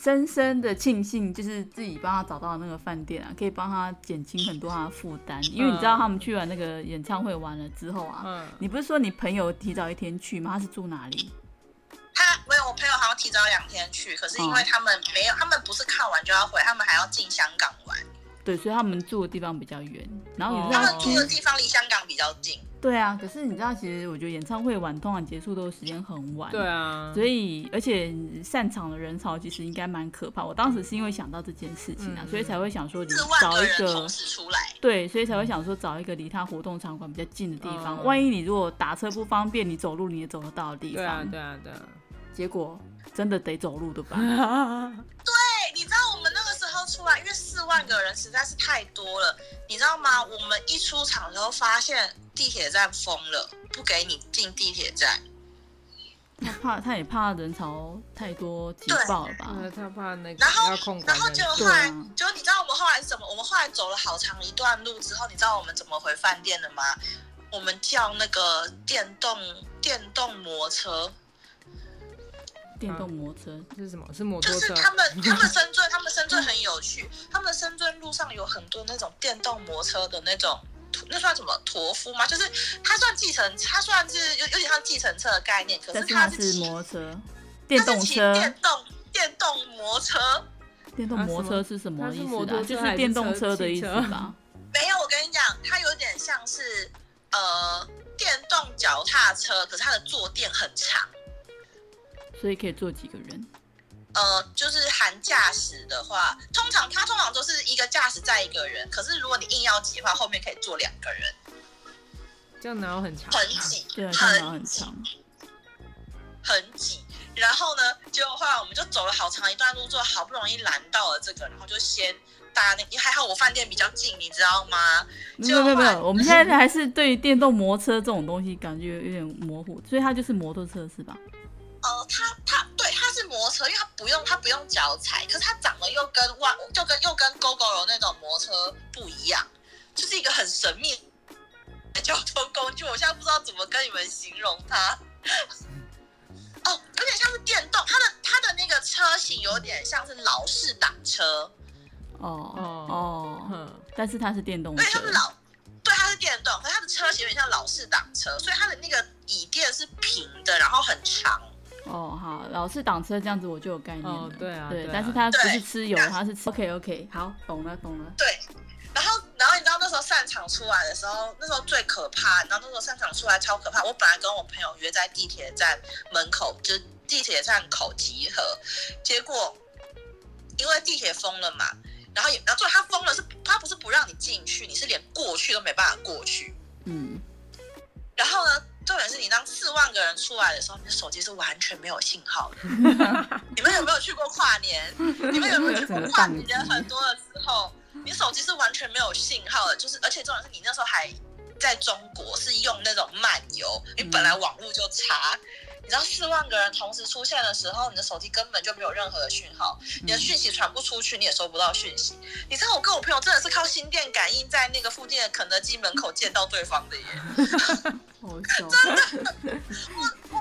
深深的庆幸，就是自己帮他找到那个饭店啊，可以帮他减轻很多他的负担。因为你知道，他们去完那个演唱会完了之后啊，嗯、你不是说你朋友提早一天去吗？他是住哪里？他没有，我朋友好像提早两天去，可是因为他们没有，他们不是看完就要回，他们还要进香港玩。对，所以他们住的地方比较远，然后你知道他们住的地方离香港比较近。对啊，可是你知道，其实我觉得演唱会晚，通常结束都时间很晚。对啊，所以而且散场的人潮其实应该蛮可怕。我当时是因为想到这件事情啊，嗯、所以才会想说你找一个出来对，所以才会想说找一个离他活动场馆比较近的地方。嗯、万一你如果打车不方便，你走路你也走得到的地方。对啊，对啊，对啊。结果真的得走路的吧？对，你知道我们那个出来，因为四万个人实在是太多了，你知道吗？我们一出场的时候发现地铁站封了，不给你进地铁站。他怕，他也怕人潮太多挤爆了吧？他怕那个。然后，然后就后来，就你知道我们后来是怎么？我们后来走了好长一段路之后，你知道我们怎么回饭店的吗？我们叫那个电动电动摩车。电动摩托车是什么？是摩托车。就是他们，他们深圳，他们深圳很有趣。他们深圳路上有很多那种电动摩托车的那种，那算什么？驼夫吗？就是它算计程，它算是有有点像计程车的概念，可是它是骑摩托车，电动车，电动电动摩托车。电动摩托车是什么意思啊？就是电动车的意思吧？没有，我跟你讲，它有点像是呃电动脚踏车，可是它的坐垫很长。所以可以坐几个人？呃，就是含驾驶的话，通常它通常都是一个驾驶载一个人。可是如果你硬要挤的话，后面可以坐两个人。这样哪有很长？很挤，对，很很长，很挤。然后呢，结果后来我们就走了好长一段路，之后好不容易拦到了这个，然后就先搭那，还好我饭店比较近，你知道吗？没有没有没有，我们现在还是对电动摩托车这种东西感觉有点模糊，所以它就是摩托车是吧？呃，它它对，它是摩托车，因为它不用它不用脚踩，可是它长得又跟万就跟又跟 Gogoro 那种摩托车不一样，就是一个很神秘的交通工具。我现在不知道怎么跟你们形容它。哦，有点像是电动，它的它的那个车型有点像是老式挡车。哦哦哦，嗯，但是它是电动车。对，它是老，对，它是电动，可是它的车型有点像老式挡车，所以它的那个椅垫是平的，然后很长。哦，好，老是挡车这样子我就有概念了。哦，对啊，对，对啊，但是它不是吃油，它是吃。OK OK，好，懂了懂了。对，然后然后你知道那时候散场出来的时候，那时候最可怕。然后那时候散场出来超可怕。我本来跟我朋友约在地铁站门口，就是地铁站口集合，结果因为地铁封了嘛，然后也然后最后他封了是，他不是不让你进去，你是连过去都没办法过去。嗯。然后呢？重点是你当四万个人出来的时候，你的手机是完全没有信号的。你们有没有去过跨年？你们有没有去过跨年人很多的时候，你手机是完全没有信号的。就是，而且重点是你那时候还在中国，是用那种漫游，你本来网络就差。你知道四万个人同时出现的时候，你的手机根本就没有任何的讯号，你的讯息传不出去，你也收不到讯息。你知道我跟我朋友真的是靠心电感应，在那个附近的肯德基门口见到对方的耶。好笑，真的。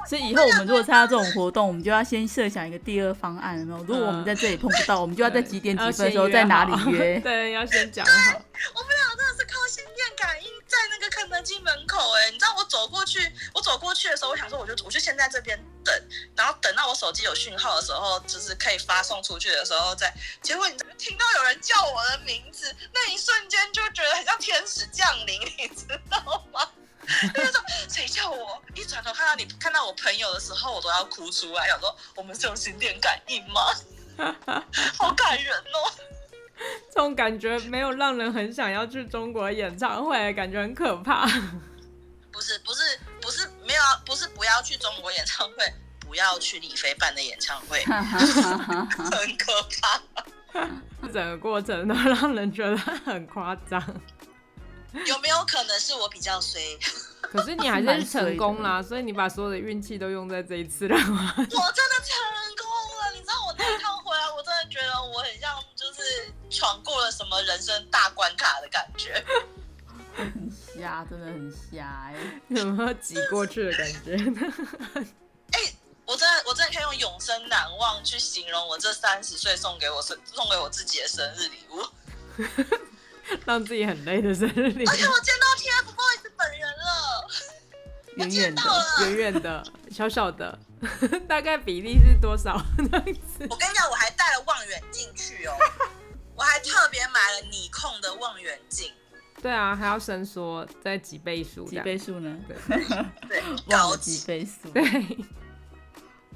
所以以后我们如果参加这种活动，我们就要先设想一个第二方案，有没有？如果我们在这里碰不到，我们就要在几点几分的时候在哪里约？对，要先讲好。我们俩真的是靠心电感应。在那个肯德基门口，哎，你知道我走过去，我走过去的时候，我想说，我就我就先在这边等，然后等到我手机有讯号的时候，就是可以发送出去的时候再。结果你听到有人叫我的名字，那一瞬间就觉得很像天使降临，你知道吗？那种谁叫我？一转头看到你，看到我朋友的时候，我都要哭出来，想说我们是有心电感应吗？好感人哦！感觉没有让人很想要去中国演唱会，感觉很可怕。不是不是不是没有，不是不要去中国演唱会，不要去李飞办的演唱会，很可怕。整个过程都让人觉得很夸张。有没有可能是我比较衰？可是你还是成功啦，所以你把所有的运气都用在这一次了吗？我真的成功了，你知道我那一闯过了什么人生大关卡的感觉。很瞎，真的很瞎哎，有没有挤过去的感觉？哎、欸，我真的我真的可以用永生难忘去形容我这三十岁送给我生送给我自己的生日礼物。让自己很累的生日礼物，而且我见到 TFBOYS 本人了，远远的，远远的，小小的，大概比例是多少？那一次，我跟你讲，我还带了望远镜去哦，我还特别买了你控的望远镜。对啊，还要伸缩在几倍数？几倍数呢？对，对，高几倍数？对。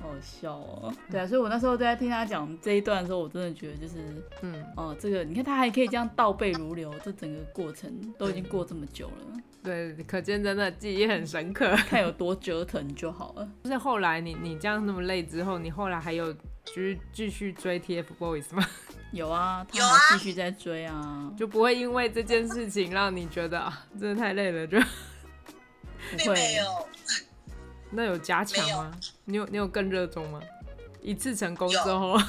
好笑哦，对啊，所以我那时候在听他讲这一段的时候，我真的觉得就是，嗯，哦，这个你看他还可以这样倒背如流，这整个过程都已经过这么久了，对，可见真的记忆很深刻，看有多折腾就好了。就是后来你你这样那么累之后，你后来还有就是继续追 TFBOYS 吗？有啊，他还继续在追啊，就不会因为这件事情让你觉得啊，真的太累了就 不会。那有加强吗？有你有你有更热衷吗？一次成功之后，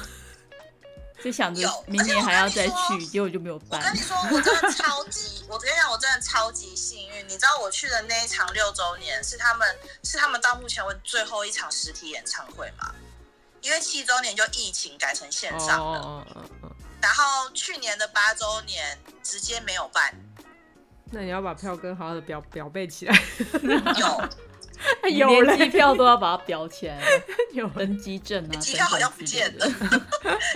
就想着明年还要再去，结果就没有办。我跟你说，我真的超级，我跟你讲，我真的超级幸运。你知道我去的那一场六周年是他们是他们到目前为止最后一场实体演唱会吗？因为七周年就疫情改成线上了。哦哦哦哦。然后去年的八周年直接没有办。那你要把票根好好的表表背起来。有。有连机票都要把它裱起来，有登机证啊，机票好像不见了，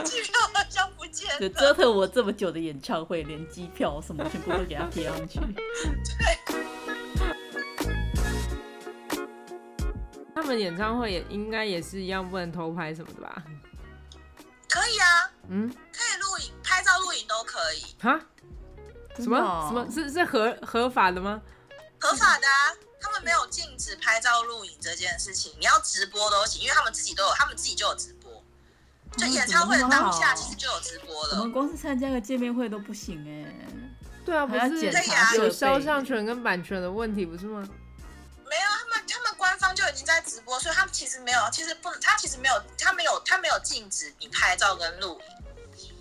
机票好像不见了。折腾我这么久的演唱会，连机票什么全部都给它贴上去。对。他们演唱会也应该也是一样，不能偷拍什么的吧？可以啊，嗯，可以录影、拍照、录影都可以。哈？什么？什么？是是合合法的吗？合法的啊。他们没有禁止拍照录影这件事情，你要直播都行，因为他们自己都有，他们自己就有直播，就演唱会的当下其实就有直播了。我们光是参加个见面会都不行哎。对啊，不是检查有肖像权跟版权的问题不是吗？没有，他们他们官方就已经在直播，所以他们其实没有，其实不，他其实没有，他没有，他没有禁止你拍照跟录影。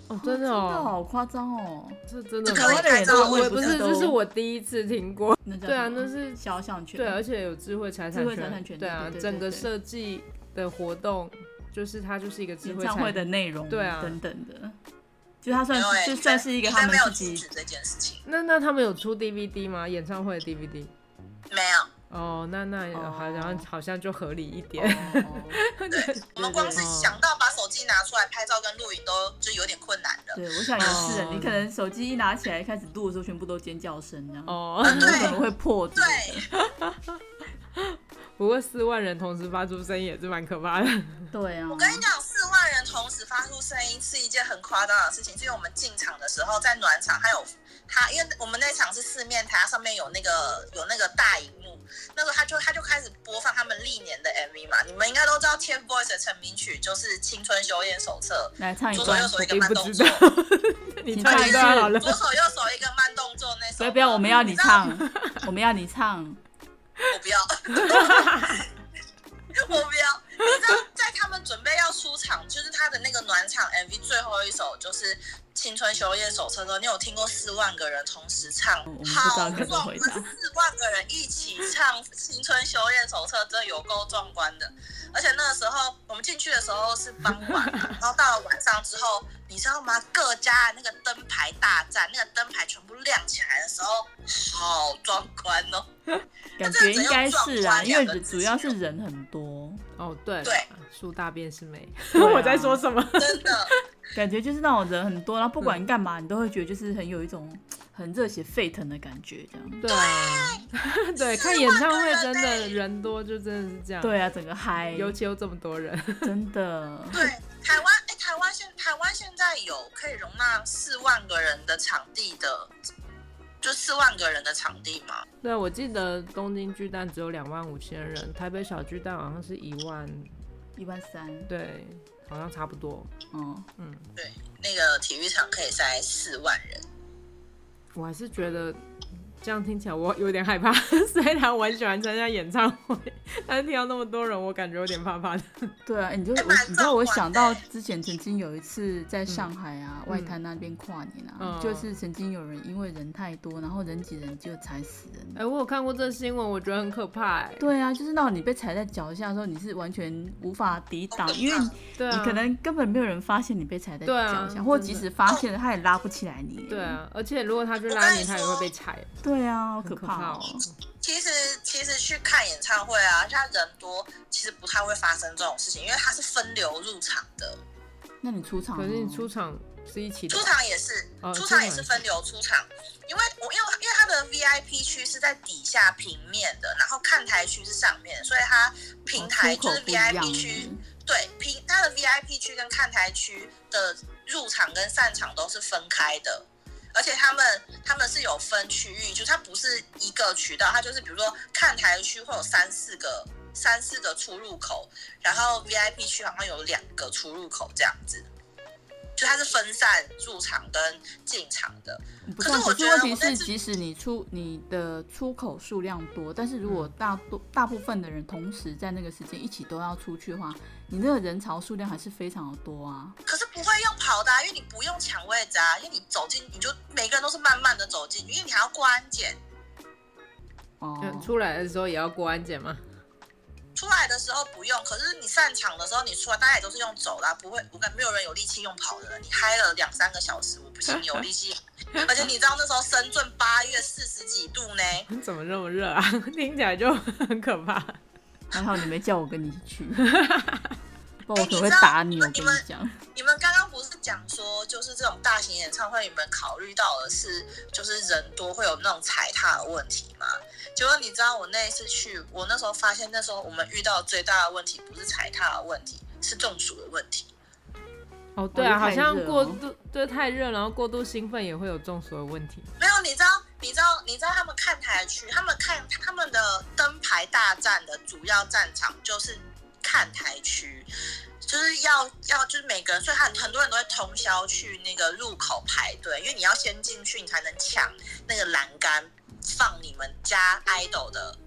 哦，真的哦，好夸张哦，这真的。可以拍照，我不是，这是我第一次听过。对啊，那是肖像权。对，而且有智慧财产权。对啊，整个设计的活动就是它就是一个智慧演唱会的内容，对啊，等等的，就它算是就算是一个他们自己这件事情。那那他们有出 DVD 吗？演唱会的 DVD？没有。哦，那那好像好像就合理一点。对，我们光是想到把手机拿出来拍照跟录影都就有点困难的。对，我想也是，你可能手机一拿起来开始录的时候，全部都尖叫声这样。哦，对，可能会破。对。不过四万人同时发出声音也是蛮可怕的。对啊。我跟你讲，四万人同时发出声音是一件很夸张的事情，是因为我们进场的时候在暖场，还有他，因为我们那场是四面台，上面有那个有那个大荧幕。那时候他就他就开始播放他们历年的 MV 嘛，你们应该都知道 TFBOYS 的成名曲就是《青春修炼手册》，来唱一段，左手右手一个慢动作，你唱一段好了，左手右手一个慢动作那首，所以不要我们要你唱，我们要你唱，我不要 我不要，你知道在他们准备要出场，就是他的那个暖场 MV 最后一首就是《青春修炼手册》的时候，你有听过四万个人同时唱？好壮观！四万个人一起唱《青春修炼手册》，真的有够壮观的。而且那个时候我们进去的时候是傍晚，然后到了晚上之后，你知道吗？各家那个灯牌大战，那个灯牌全部亮起来的时候，好壮观哦！感觉应该是啊，因为主要是人很多哦。对对，树大便是美。啊、我在说什么？真的，感觉就是那种人很多，然后不管干嘛，你都会觉得就是很有一种很热血沸腾的感觉，这样。对啊，对，看演唱会真的人多就真的是这样。对啊，整个嗨，尤其有这么多人，真的。对，台湾哎，台湾现台湾现在有可以容纳四万个人的场地的。就四万个人的场地嘛？对，我记得东京巨蛋只有两万五千人，台北小巨蛋好像是一万一万三，对，好像差不多。嗯嗯，对，那个体育场可以塞四万人。我还是觉得。这样听起来我有点害怕，虽然我很喜欢参加演唱会，但是听到那么多人，我感觉有点怕怕的。对啊，你就我，你知道我想到之前曾经有一次在上海啊，嗯、外滩那边跨年啊，嗯、就是曾经有人因为人太多，然后人挤人就踩死人。哎、欸，我有看过这个新闻，我觉得很可怕、对啊，就是那种你被踩在脚下的时候，你是完全无法抵挡，因为你可能根本没有人发现你被踩在脚下，啊、或即使发现了，他也拉不起来你。对啊，而且如果他去拉你，他也会被踩。对啊，好可怕哦。其实其实去看演唱会啊，像人多，其实不太会发生这种事情，因为它是分流入场的。那你出场？可是你出场是一起的。出场也是，哦、出场也是分流出场，因为我因为因为它的 VIP 区是在底下平面的，然后看台区是上面，所以它平台就是 VIP 区，对平它的 VIP 区跟看台区的入场跟散场都是分开的。而且他们他们是有分区域，就它不是一个渠道，它就是比如说看台区会有三四个三四个出入口，然后 VIP 区好像有两个出入口这样子。就它是分散入场跟进场的，可是我觉得问题是，即使你出你的出口数量多，但是如果大多大部分的人同时在那个时间一起都要出去的话，你那个人潮数量还是非常的多啊。不会用跑的啊，因为你不用抢位置啊，因为你走进你就每个人都是慢慢的走进，因为你还要过安检。哦，出来的时候也要过安检吗？出来的时候不用，可是你散场的时候你出来，大家也都是用走的，不会，我感觉没有人有力气用跑的。你嗨了两三个小时，我不信 有力气。而且你知道那时候深圳八月四十几度呢？怎么那么热啊？听起来就很可怕。还好你没叫我跟你一起去。不然我可能会打你。我跟你讲，你们刚刚不是讲说，就是这种大型演唱会，你们考虑到的是，就是人多会有那种踩踏的问题吗？结果你知道，我那一次去，我那时候发现，那时候我们遇到最大的问题不是踩踏的问题，是中暑的问题。哦，对啊，好像过度对太热，然后过度兴奋也会有中暑的问题。没有，你知道，你知道，你知道他们看台区，他们看他们的灯牌大战的主要战场就是。看台区就是要要就是每个人，所以很很多人都会通宵去那个入口排队，因为你要先进去，你才能抢那个栏杆放你们家 idol 的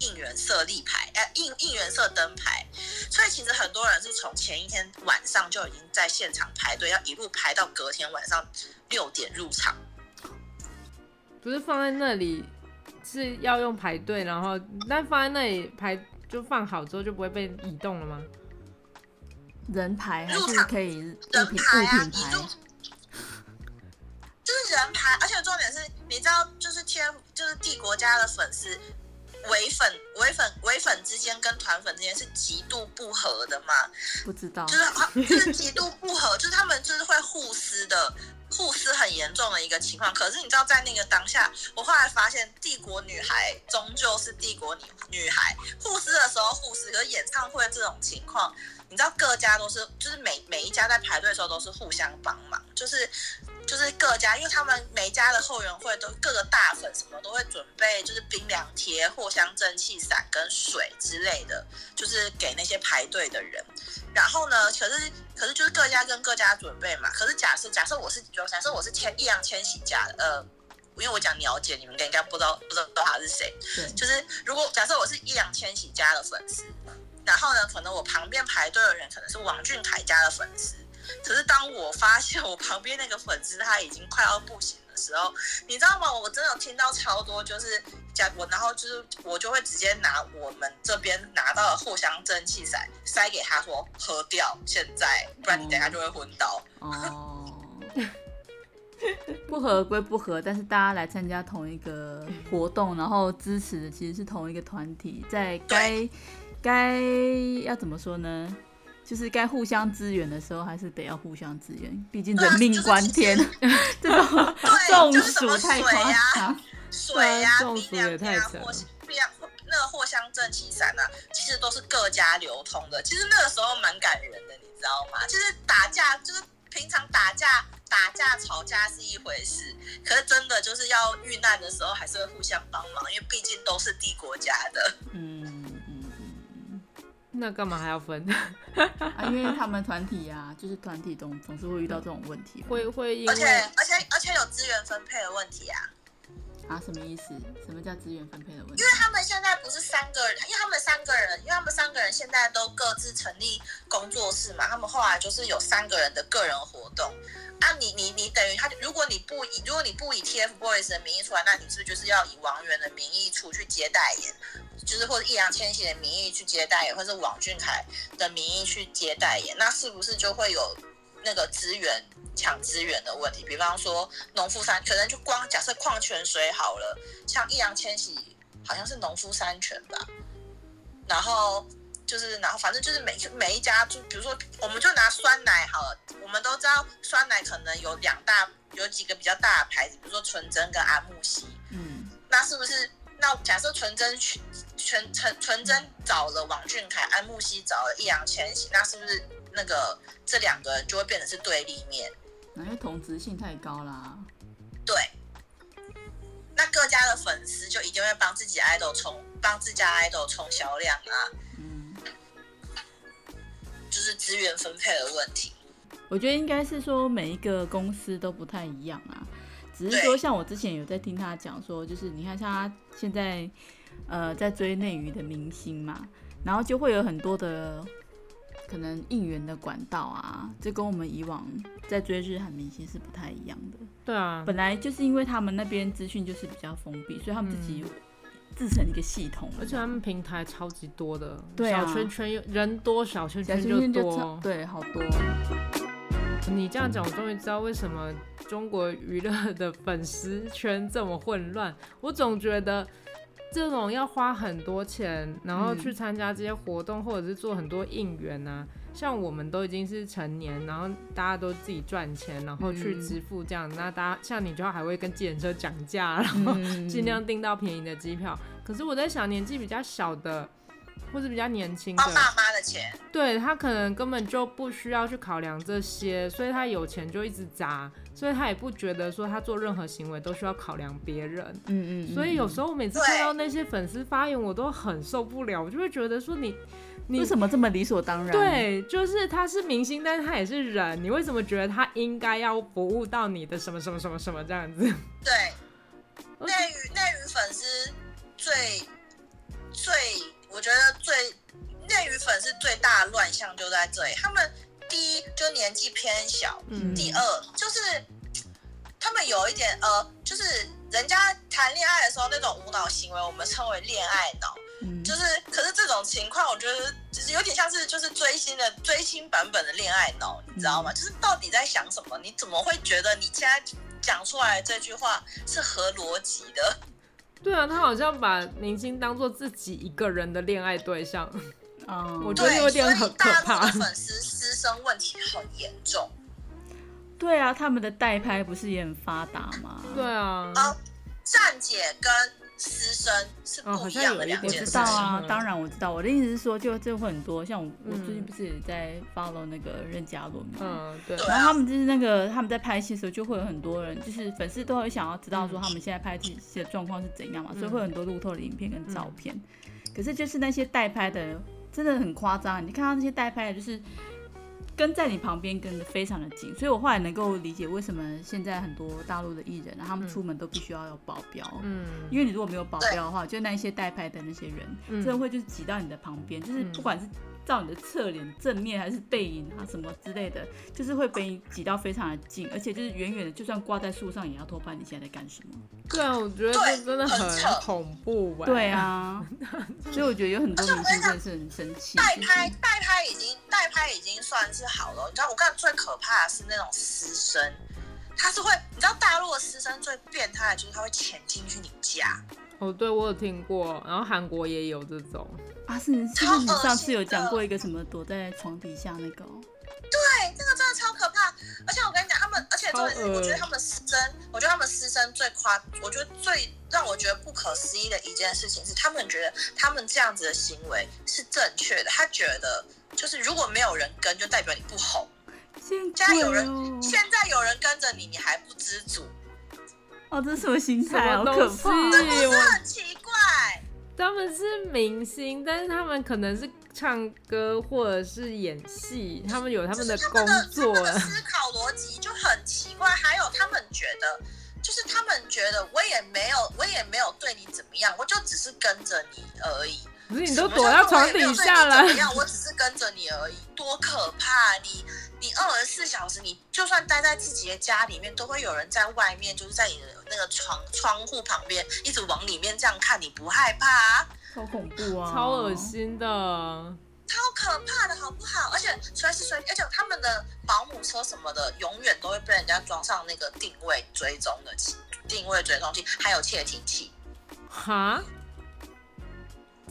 应援色立牌，哎、呃，应应援色灯牌。所以其实很多人是从前一天晚上就已经在现场排队，要一路排到隔天晚上六点入场。不是放在那里是要用排队，然后但放在那里排。就放好之后就不会被移动了吗？人牌还是可以物品排啊，物品排，就是人牌，而且重点是，你知道，就是天，就是帝国家的粉丝，唯粉唯粉唯粉之间跟团粉之间是极度不合的吗？不知道，就是 就是极度不合，就是他们就是会互撕的。互撕很严重的一个情况，可是你知道，在那个当下，我后来发现，帝国女孩终究是帝国女女孩，互撕的时候互撕，可是演唱会这种情况，你知道各家都是，就是每每一家在排队的时候都是互相帮忙，就是。就是各家，因为他们每家的后援会都各个大粉什么都会准备，就是冰凉贴、藿香正气散跟水之类的，就是给那些排队的人。然后呢，可是可是就是各家跟各家准备嘛。可是假设假设我是假设我是千易烊千玺家的，呃，因为我讲鸟姐，你们应该不知道不知道他是谁。对，就是如果假设我是易烊千玺家的粉丝，然后呢，可能我旁边排队的人可能是王俊凯家的粉丝，可是当我发现我旁边那个粉丝他已经快要不行的时候，你知道吗？我真的有听到超多，就是讲我，然后就是我就会直接拿我们这边拿到的藿香正气伞塞给他说喝掉，现在不然你等下就会昏倒。哦，不合归不合，但是大家来参加同一个活动，然后支持的其实是同一个团体，在该。该要怎么说呢？就是该互相支援的时候，还是得要互相支援。毕竟人命关天，这种 中暑太夸张，水呀、中暑也太扯。那个藿香正气散呢，其实都是各家流通的。其实那个时候蛮感人的，你知道吗？其实打架就是平常打架、打架吵架是一回事，可是真的就是要遇难的时候，还是会互相帮忙，因为毕竟都是帝国家的。嗯。那干嘛还要分？啊，因为 他们团体啊，就是团体总总是会遇到这种问题，会会因为而且而且而且有资源分配的问题啊。啊，什么意思？什么叫资源分配的问题？因为他们现在不是三个人，因为他们三个人，因为他们三个人现在都各自成立工作室嘛，他们后来就是有三个人的个人活动。啊你，你你等于他，如果你不以如果你不以 TFBOYS 的名义出来，那你是不是就是要以王源的名义出去接代言？就是或者易烊千玺的名义去接代言，或者王俊凯的名义去接代言，那是不是就会有那个资源抢资源的问题？比方说农夫山，可能就光假设矿泉水好了，像易烊千玺好像是农夫山泉吧，然后就是然后反正就是每每一家就比如说我们就拿酸奶好了，我们都知道酸奶可能有两大有几个比较大的牌子，比如说纯甄跟安慕希，嗯，那是不是？那假设纯甄全全纯纯甄找了王俊凯，安慕希找了易烊千玺，那是不是那个这两个人就会变成是对立面？因为同质性太高啦。对。那各家的粉丝就一定会帮自己 idol 冲，帮自家 idol 冲销量啊。嗯。就是资源分配的问题。我觉得应该是说每一个公司都不太一样啊。只是说，像我之前有在听他讲说，就是你看像他现在，呃，在追内娱的明星嘛，然后就会有很多的可能应援的管道啊，这跟我们以往在追日韩明星是不太一样的。对啊，本来就是因为他们那边资讯就是比较封闭，所以他们自己有自成一个系统，而且他们平台超级多的，小圈圈人多，小圈圈就多，对，好多。你这样讲，我终于知道为什么中国娱乐的粉丝圈这么混乱。我总觉得这种要花很多钱，然后去参加这些活动，或者是做很多应援啊。像我们都已经是成年，然后大家都自己赚钱，然后去支付这样。那大家像你就还会跟计程车讲价，然后尽量订到便宜的机票。可是我在想，年纪比较小的。或是比较年轻的，爸妈的钱，对，他可能根本就不需要去考量这些，所以他有钱就一直砸，所以他也不觉得说他做任何行为都需要考量别人。嗯，嗯嗯。所以有时候我每次看到那些粉丝发言，我都很受不了，我就会觉得说你，你为什么这么理所当然？对，就是他是明星，但是他也是人，你为什么觉得他应该要服务到你的什么什么什么什么这样子？对，内娱内娱粉丝最最。我觉得最内娱粉丝最大的乱象就在这里。他们第一就年纪偏小，嗯，第二就是他们有一点呃，就是人家谈恋爱的时候那种无脑行为，我们称为恋爱脑。嗯，就是可是这种情况，我觉得就是有点像是就是追星的追星版本的恋爱脑，你知道吗？就是到底在想什么？你怎么会觉得你现在讲出来这句话是合逻辑的？对啊，他好像把明星当做自己一个人的恋爱对象，嗯，我觉得有点很可怕。粉丝私生问题很严重。对啊，他们的代拍不是也很发达吗？对啊。啊，站姐跟。私生是不一样的两件事。我知道啊，当然我知道。我的意思是说，就就会很多，像我，我最近不是也在 follow 那个任嘉伦吗？嗯，对。然后他们就是那个他们在拍戏的时候，就会有很多人，就是粉丝都会想要知道说他们现在拍戏的状况是怎样嘛，所以会有很多路透的影片跟照片。可是就是那些代拍的真的很夸张，你看到那些代拍的，就是跟在你旁边跟的非常的紧，所以我后来能够理解为什么现在很多大陆的艺人，他们出门都必须要有保镖，嗯，因为你如果没有保镖的话，就那一些代拍的那些人，真的会就是挤到你的旁边，就是不管是。照你的侧脸、正面还是背影啊，什么之类的，就是会被你挤到非常的近，而且就是远远的，就算挂在树上也要偷拍。你现在在干什么？对啊，我觉得这真的很恐怖。对啊，所以我觉得有很多明星真的是很生气。代拍代拍已经代拍已经算是好了，你知道我刚才最可怕的是那种私生，他是会，你知道大陆的私生最变态的就是他会潜进去你家。哦，对，我有听过，然后韩国也有这种。啊，是是不是你上次有讲过一个什么躲在床底下那个？对，这个真的超可怕。而且我跟你讲，他们，而且重点是，我觉得他们私生，我觉得他们私生最夸，我觉得最让我觉得不可思议的一件事情是，他们觉得他们这样子的行为是正确的。他觉得就是如果没有人跟，就代表你不红。现在有人，现在有人跟着你，你还不知足。哦，这是什么心态？好可怕！这不是很奇怪？他们是明星，但是他们可能是唱歌或者是演戏，他们有他们的工作。他们的思考逻辑就很奇怪。还有他们觉得，就是他们觉得我也没有，我也没有对你怎么样，我就只是跟着你而已。不是你都躲到床底下了？怎么样？我只是跟着你而已，多可怕！你你二十四小时，你就算待在自己的家里面，都会有人在外面，就是在你的那个窗窗户旁边，一直往里面这样看，你不害怕？超恐怖啊！超恶心的，超可怕的，好不好？而且随时随地，而且他们的保姆车什么的，永远都会被人家装上那个定位追踪的器，定位追踪器，还有窃听器。哈？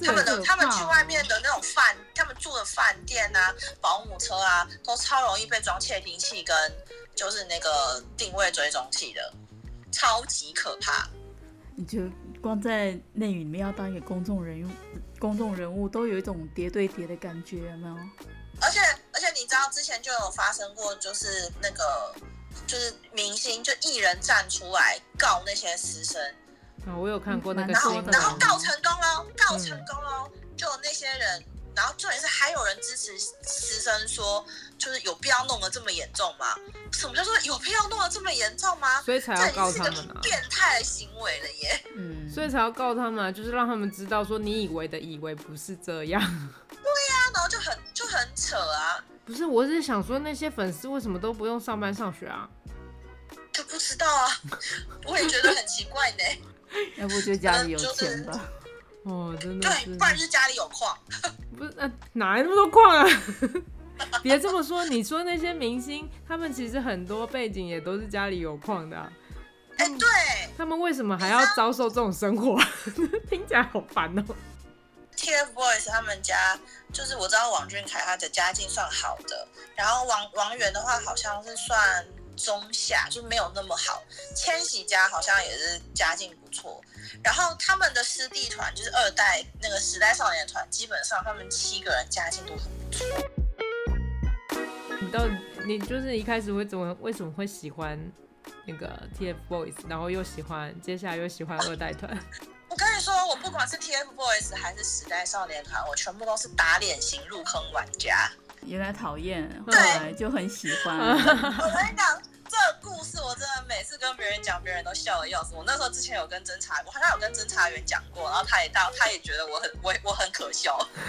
他们的他们去外面的那种饭，他们住的饭店啊，保姆车啊，都超容易被装窃听器跟就是那个定位追踪器的，超级可怕。你就光在内娱里面要当一个公众人物，公众人物都有一种叠对叠的感觉，有没有？而且而且你知道之前就有发生过，就是那个就是明星就艺人站出来告那些师生。哦，我有看过那个新闻，然后告成功了，告成功了，就那些人，然后重点是还有人支持师生说，就是有必要弄得这么严重吗？什么叫做有必要弄得这么严重吗？所以才要告他们啊！变态的行为了耶，嗯，所以才要告他们，就是让他们知道说你以为的以为不是这样。对呀，然后就很就很扯啊！不是，我是想说那些粉丝为什么都不用上班上学啊？就不知道啊，我也觉得很奇怪呢。要不就家里有钱吧？就是、哦，真的。对，不然就是家里有矿。不是，呃、哪来那么多矿啊？别这么说，你说那些明星，他们其实很多背景也都是家里有矿的、啊。哎、欸，对。他们为什么还要遭受这种生活？听起来好烦哦。TFBOYS 他们家就是我知道王俊凯他的家境算好的，然后王王源的话好像是算。中下就没有那么好，千禧家好像也是家境不错，然后他们的师弟团就是二代那个时代少年团，基本上他们七个人家境都很不错。你到底你就是一开始会怎么为什么会喜欢那个 TFBOYS，然后又喜欢接下来又喜欢二代团？我跟你说，我不管是 TFBOYS 还是时代少年团，我全部都是打脸型入坑玩家。原来讨厌，后来就很喜欢。我跟你讲，这个故事我真的每次跟别人讲，别人都笑的要死。我那时候之前有跟侦查，我好像有跟侦查员讲过，然后他也到，他也觉得我很我我很可笑，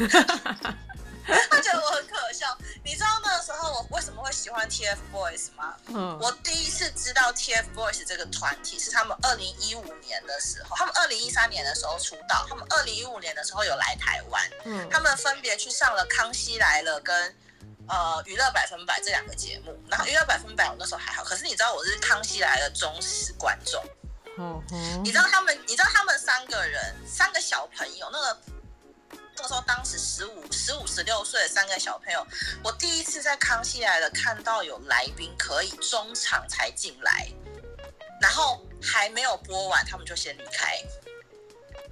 他觉得我很可笑。你知道那个时候我为什么会喜欢 TFBOYS 吗？嗯，我第一次知道 TFBOYS 这个团体是他们二零一五年的时候，他们二零一三年的时候出道，他们二零一五年的时候有来台湾，嗯，他们分别去上了《康熙来了》跟。呃，娱乐百分百这两个节目，然后娱乐百分百我那时候还好，可是你知道我是康熙来的忠实观众。哦哦。你知道他们，你知道他们三个人，三个小朋友，那个那个时候当时十五、十五、十六岁的三个小朋友，我第一次在康熙来了看到有来宾可以中场才进来，然后还没有播完，他们就先离开。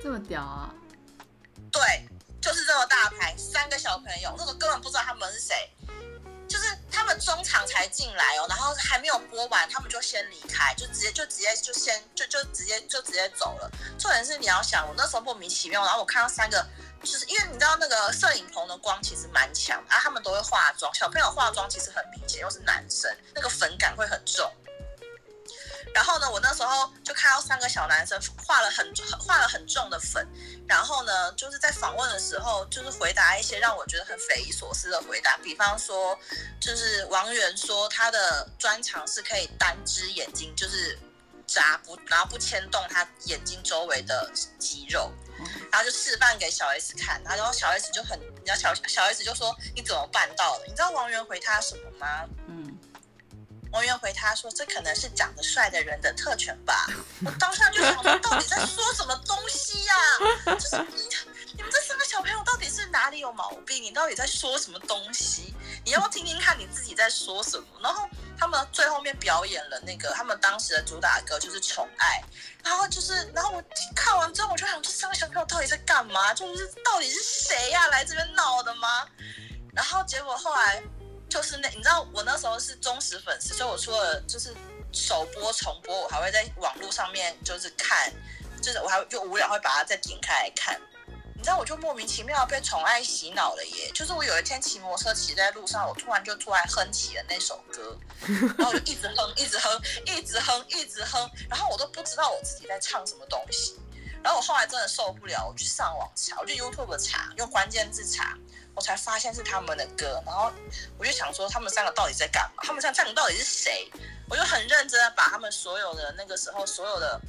这么屌啊！对，就是这么大牌，三个小朋友，那个根本不知道他们是谁。就是他们中场才进来哦，然后还没有播完，他们就先离开，就直接就直接就先就就直接就直接走了。重点是你要想，我那时候莫名其妙，然后我看到三个就是因为你知道那个摄影棚的光其实蛮强啊，他们都会化妆，小朋友化妆其实很明显，又是男生，那个粉感会很重。然后呢，我那时候就看到三个小男生画了很画了很重的粉，然后呢，就是在访问的时候，就是回答一些让我觉得很匪夷所思的回答，比方说，就是王源说他的专长是可以单只眼睛，就是眨不，然后不牵动他眼睛周围的肌肉，然后就示范给小 S 看，然后小 S 就很，你知道小小 S 就说你怎么办到的？你知道王源回他什么吗？嗯。王源回他说：“这可能是长得帅的人的特权吧。”我当下就想说：“到底在说什么东西呀、啊？就是你，你们这三个小朋友到底是哪里有毛病？你到底在说什么东西？你要不要听听看你自己在说什么？”然后他们最后面表演了那个他们当时的主打歌，就是《宠爱》。然后就是，然后我看完之后，我就想：这三个小朋友到底在干嘛？就是到底是谁呀、来这边闹的吗？然后结果后来。就是那，你知道我那时候是忠实粉丝，所以我除了就是首播重播，我还会在网络上面就是看，就是我还就无聊会把它再点开来看。你知道我就莫名其妙被宠爱洗脑了耶！就是我有一天骑摩托车骑在路上，我突然就突然哼起了那首歌，然后我就一直哼，一直哼，一直哼，一直哼，然后我都不知道我自己在唱什么东西。然后我后来真的受不了，我去上网查，我去 YouTube 查，用关键字查。我才发现是他们的歌，然后我就想说他们三个到底在干嘛？他们三个到底是谁？我就很认真的把他们所有的那个时候所有的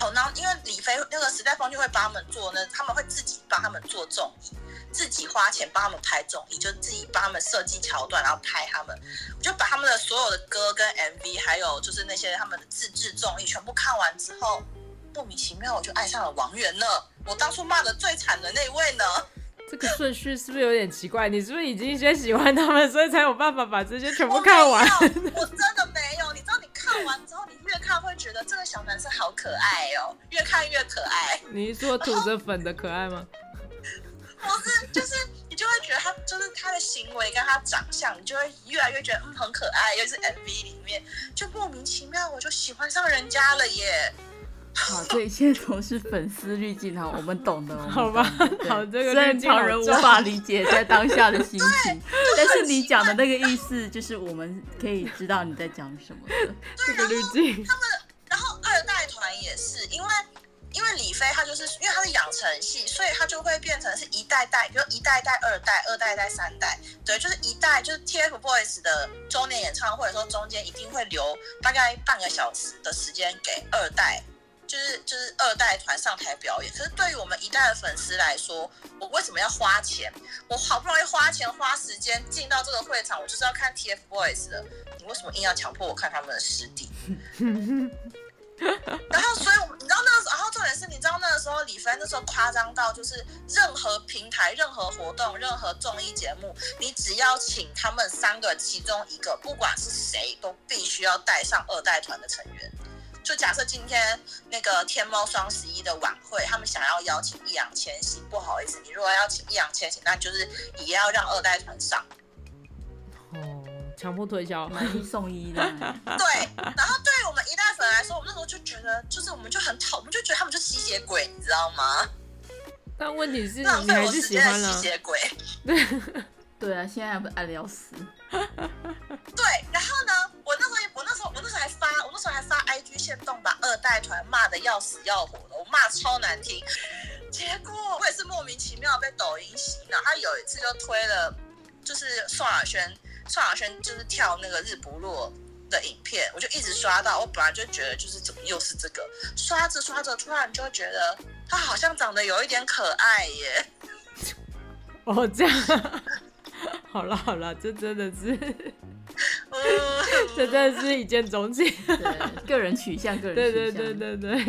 哦，然后因为李飞那个时代峰就会帮他们做呢，他们会自己帮他们做综艺，自己花钱帮他们拍综艺，就自己帮他们设计桥段，然后拍他们。我就把他们的所有的歌跟 MV，还有就是那些他们的自制综艺全部看完之后，莫名其妙我就爱上了王源了。我当初骂的最惨的那位呢？这个顺序是不是有点奇怪？你是不是已经先喜欢他们，所以才有办法把这些全部看完？我，我真的没有。你知道，你看完之后，你越看会觉得这个小男生好可爱哦，越看越可爱。你是说涂着粉的可爱吗？不是，就是你就会觉得他就是他的行为跟他长相，你就会越来越觉得嗯很可爱。尤其是 MV 里面，就莫名其妙我就喜欢上人家了耶。好，这一切都是粉丝滤镜，哈，我们懂的，好吧？好，这个虽然旁人无法理解在当下的心 情，但是你讲的那个意思，就是我们可以知道你在讲什么的。这个滤镜，他们，然后二代团也是，因为因为李飞他就是因为他是养成系，所以他就会变成是一代代，比如一代代、二代、二代代、三代，对，就是一代就是 TFBOYS 的周年演唱会的时候，中间一定会留大概半个小时的时间给二代。就是就是二代团上台表演，可是对于我们一代的粉丝来说，我为什么要花钱？我好不容易花钱花时间进到这个会场，我就是要看 TFBOYS 的，你为什么硬要强迫我看他们的师弟？然后，所以我们你知道那个时候，然后重点是，你知道那个时候李帆那时候夸张到，就是任何平台、任何活动、任何综艺节目，你只要请他们三个其中一个，不管是谁，都必须要带上二代团的成员。就假设今天那个天猫双十一的晚会，他们想要邀请易烊千玺，不好意思，你如果要请易烊千玺，那就是也要让二代团上。哦，强迫推销，买一送一的。对，然后对于我们一代粉来说，我们那时候就觉得，就是我们就很讨，我们就觉得他们就吸血鬼，你知道吗？但问题是，你还是喜欢吸血鬼。对，对啊，现在不爱的要死。对，然后呢？我那时候，我那时候，我那时候还发，我那时候还发 IG 限动，把二代团骂得要死要活的，我骂超难听。结果我也是莫名其妙被抖音洗脑，他有一次就推了，就是宋亚轩，宋亚轩就是跳那个日不落的影片，我就一直刷到。我本来就觉得就是怎么又是这个，刷着刷着，突然就觉得他好像长得有一点可爱耶。哦，这样。好了好了，这真的是。这真的是一见钟情，个人取向，个人取向，对对对对对，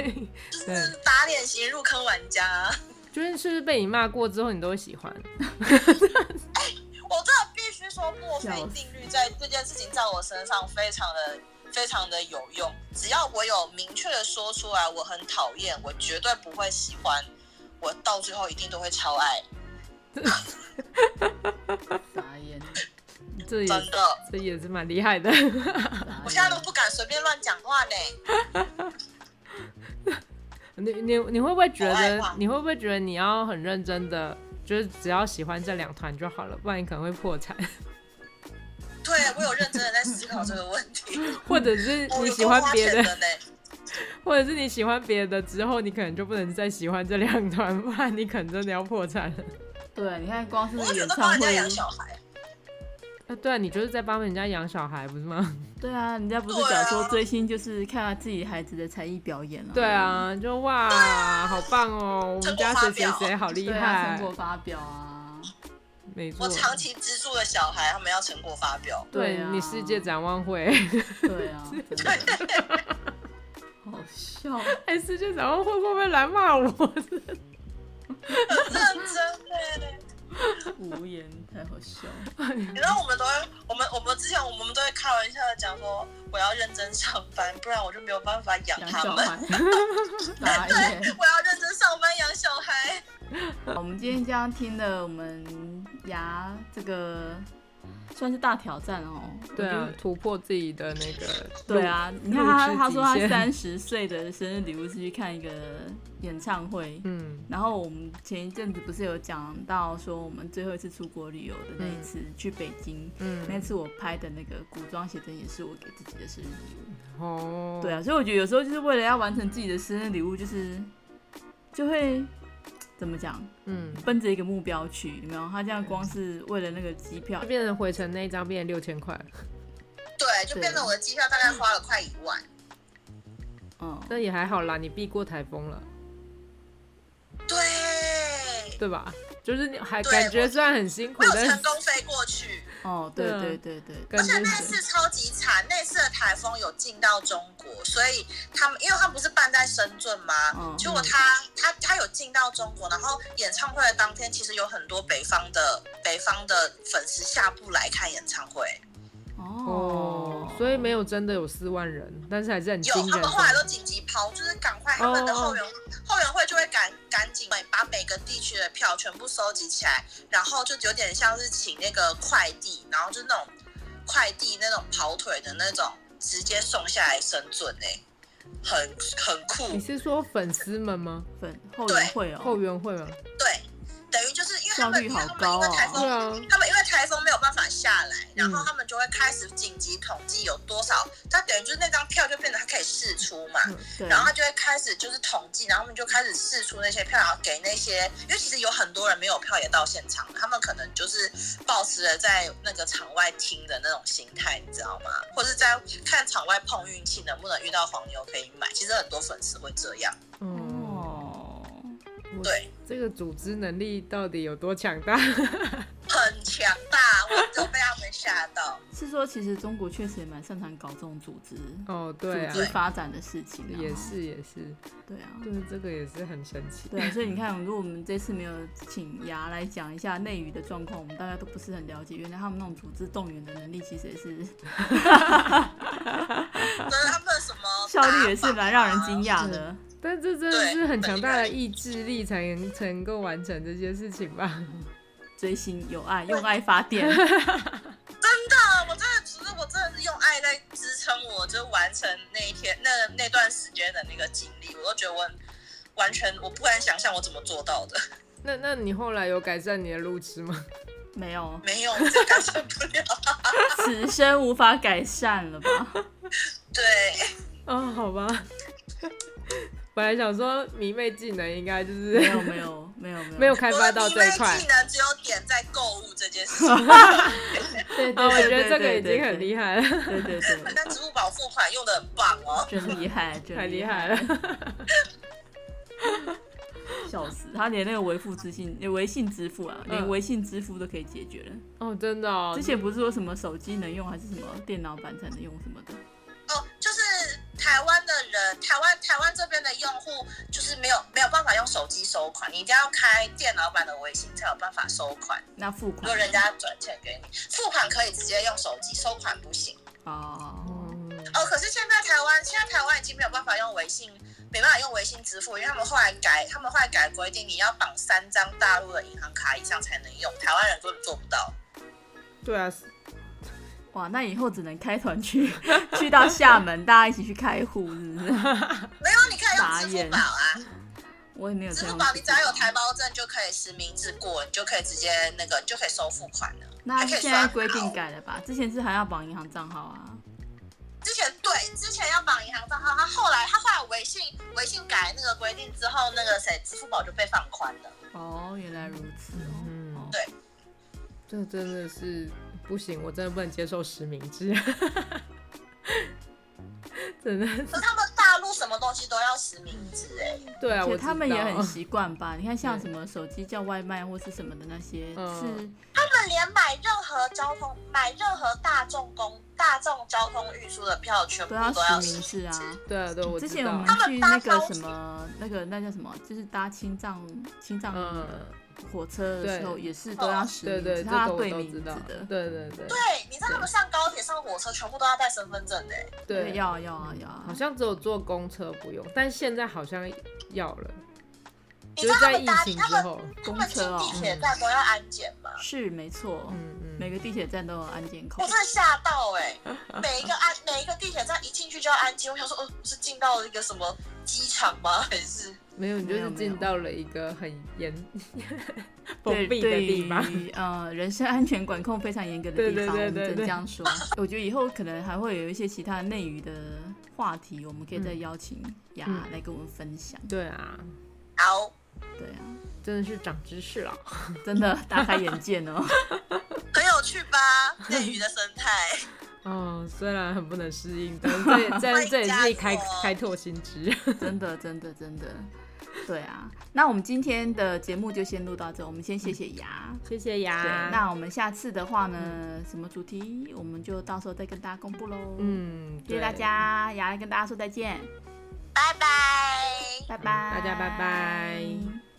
就是打脸型入坑玩家。就是是不是被你骂过之后，你都会喜欢？哎、欸，我真的必须说，墨菲定律在这件事情在我身上非常的非常的有用。只要我有明确的说出来，我很讨厌，我绝对不会喜欢，我到最后一定都会超爱。傻眼。这也真的，这也是蛮厉害的。我现在都不敢随便乱讲话呢。你你你会不会觉得？你会不会觉得你要很认真的，就是只要喜欢这两团就好了，不然你可能会破产。对，我有认真的在思考这个问题。或者是你喜欢别的，或者是你喜欢别的之后，你可能就不能再喜欢这两团，不然你可能真的要破产了。对，你看光是演唱会养小孩。啊，对啊，你就是在帮人家养小孩，不是吗？对啊，人家不是讲说追星就是看他自己孩子的才艺表演了。对啊，就哇，好棒哦，我们家谁谁谁好厉害，成果发表啊。没错，我长期资助的小孩，他们要成果发表。对，你世界展望会。对啊。好笑。哎，世界展望会会不会来骂我？认真的。无言，太好笑。你知道我们都会，我们我们之前我们都会开玩笑的讲说，我要认真上班，不然我就没有办法养他们。对，我要认真上班养小孩。我们今天这样听了我们牙这个。算是大挑战哦，对啊，突破自己的那个。对啊，你看他，他说他三十岁的生日礼物是去看一个演唱会，嗯，然后我们前一阵子不是有讲到说我们最后一次出国旅游的那一次去北京，嗯，那次我拍的那个古装写真也是我给自己的生日礼物，哦，对啊，所以我觉得有时候就是为了要完成自己的生日礼物，就是就会。怎么讲？嗯，奔着一个目标去，有没有？他这样光是为了那个机票，就变成回程那一张变成六千块。对，就变成我的机票大概花了快一万。嗯，但也还好啦，你避过台风了。对。对吧？就是你还感觉虽然很辛苦，但成功飞过去。哦，对对对对，而且那次超级惨，那次的台风有进到中国，所以他们因为他们不是办在深圳吗？结果他他他有进到中国，然后演唱会的当天，其实有很多北方的北方的粉丝下不来看演唱会。哦，所以没有真的有四万人，但是还是很。有，他们后来都紧急抛，就是赶快他们的后援、oh. 后援会就会赶赶紧把每个地区的票全部收集起来，然后就有点像是请那个快递，然后就那种快递那种跑腿的那种，直接送下来深圳哎，很很酷。你是说粉丝们吗？粉后援会哦，后援会吗？对。等于就是因为他们，因为他们因为台风，啊、他们因为台风没有办法下来，然后他们就会开始紧急统计有多少，他等于就是那张票就变得他可以试出嘛，嗯、然后他就会开始就是统计，然后他们就开始试出那些票，然后给那些，因为其实有很多人没有票也到现场，他们可能就是保持了在那个场外听的那种心态，你知道吗？或者在看场外碰运气，能不能遇到黄牛可以买，其实很多粉丝会这样。嗯。对，这个组织能力到底有多强大？很强大，我就被他们吓到。是说，其实中国确实也蛮擅长搞这种组织哦，对、啊，组织发展的事情，也是也是，对啊，对，这个也是很神奇。对啊，所以你看，如果我们这次没有请牙来讲一下内娱的状况，我们大家都不是很了解，原来他们那种组织动员的能力其实也是，对他们什么效率也是蛮让人惊讶的。但这真的是很强大的意志力才能才能够完成这些事情吧？追星有爱，用爱发电。真的，我真的只是我真的是用爱在支撑我，就完成那一天那那段时间的那个经历，我都觉得我完全我不敢想象我怎么做到的。那那你后来有改善你的路痴吗？没有，没有，这改善不了，此生无法改善了吧？对，啊、哦，好吧。本来想说迷妹技能应该就是没有没有没有 没有开发到这一块。技能只有点在购物这件事 情。对，我觉得这个已经很厉害了。对对对。但支付宝付款用的很棒哦。真厉害，太厉害了。笑死，他连那个微付支信、微信支付啊，连微信支付都可以解决了。哦，真的哦。之前不是说什么手机能用，还是什么电脑版才能用什么的？哦，就是。台湾的人，台湾台湾这边的用户就是没有没有办法用手机收款，你一定要开电脑版的微信才有办法收款。那付款，如果人家转钱给你，付款可以直接用手机，收款不行。哦哦，可是现在台湾现在台湾已经没有办法用微信，没办法用微信支付，因为他们后来改，他们后来改规定，你要绑三张大陆的银行卡以上才能用，台湾人根本做不到。对啊。哇，那以后只能开团去，去到厦门，大家一起去开户，是不是？没有，你可以用支付宝啊。我也没有支付宝，你只要有台胞证就可以实名制过，你就可以直接那个就可以收付款了。那现在规定改了吧？之前是还要绑银行账号啊。之前对，之前要绑银行账号，他后来他后来微信微信改那个规定之后，那个谁支付宝就被放宽了。哦，原来如此哦。嗯，对。这真的是不行，我真的不能接受实名制。真的。可是他们大陆什么东西都要实名制哎。对啊，我他们也很习惯吧？你看像什么手机叫外卖或是什么的那些，嗯、是他们连买任何交通、买任何大众公大众交通运输的票，全部都要实名制啊。对啊，对，我之前我们去那个什么那个那叫什么，就是搭青藏青藏。嗯火车的时候也是都要实名，对对，他要对名字的，对对对。对，你知道他们上高铁、上火车全部都要带身份证的，对，要要啊要啊。好像只有坐公车不用，但现在好像要了。你知道他们搭之后，公车哦，地铁站都要安检吗？是没错，嗯嗯，每个地铁站都有安检口。我真的吓到哎，每一个安每一个地铁站一进去就要安检，我想说，哦，是进到了一个什么机场吗？还是？没有，你就是进到了一个很严 封闭的地方，呃，人身安全管控非常严格的地方，我们只能这样说。我觉得以后可能还会有一些其他内娱的话题，我们可以再邀请雅来跟我们分享。嗯、对啊，好，对啊，真的是长知识了，真的大开眼界哦，很有趣吧？内娱的生态。嗯，虽然很不能适应，但是这这这也是开开拓新知，真的真的真的。对啊，那我们今天的节目就先录到这，我们先谢谢牙，谢谢牙。那我们下次的话呢，什么主题，我们就到时候再跟大家公布喽。嗯，谢谢大家，牙来跟大家说再见，拜拜，拜拜，大家拜拜。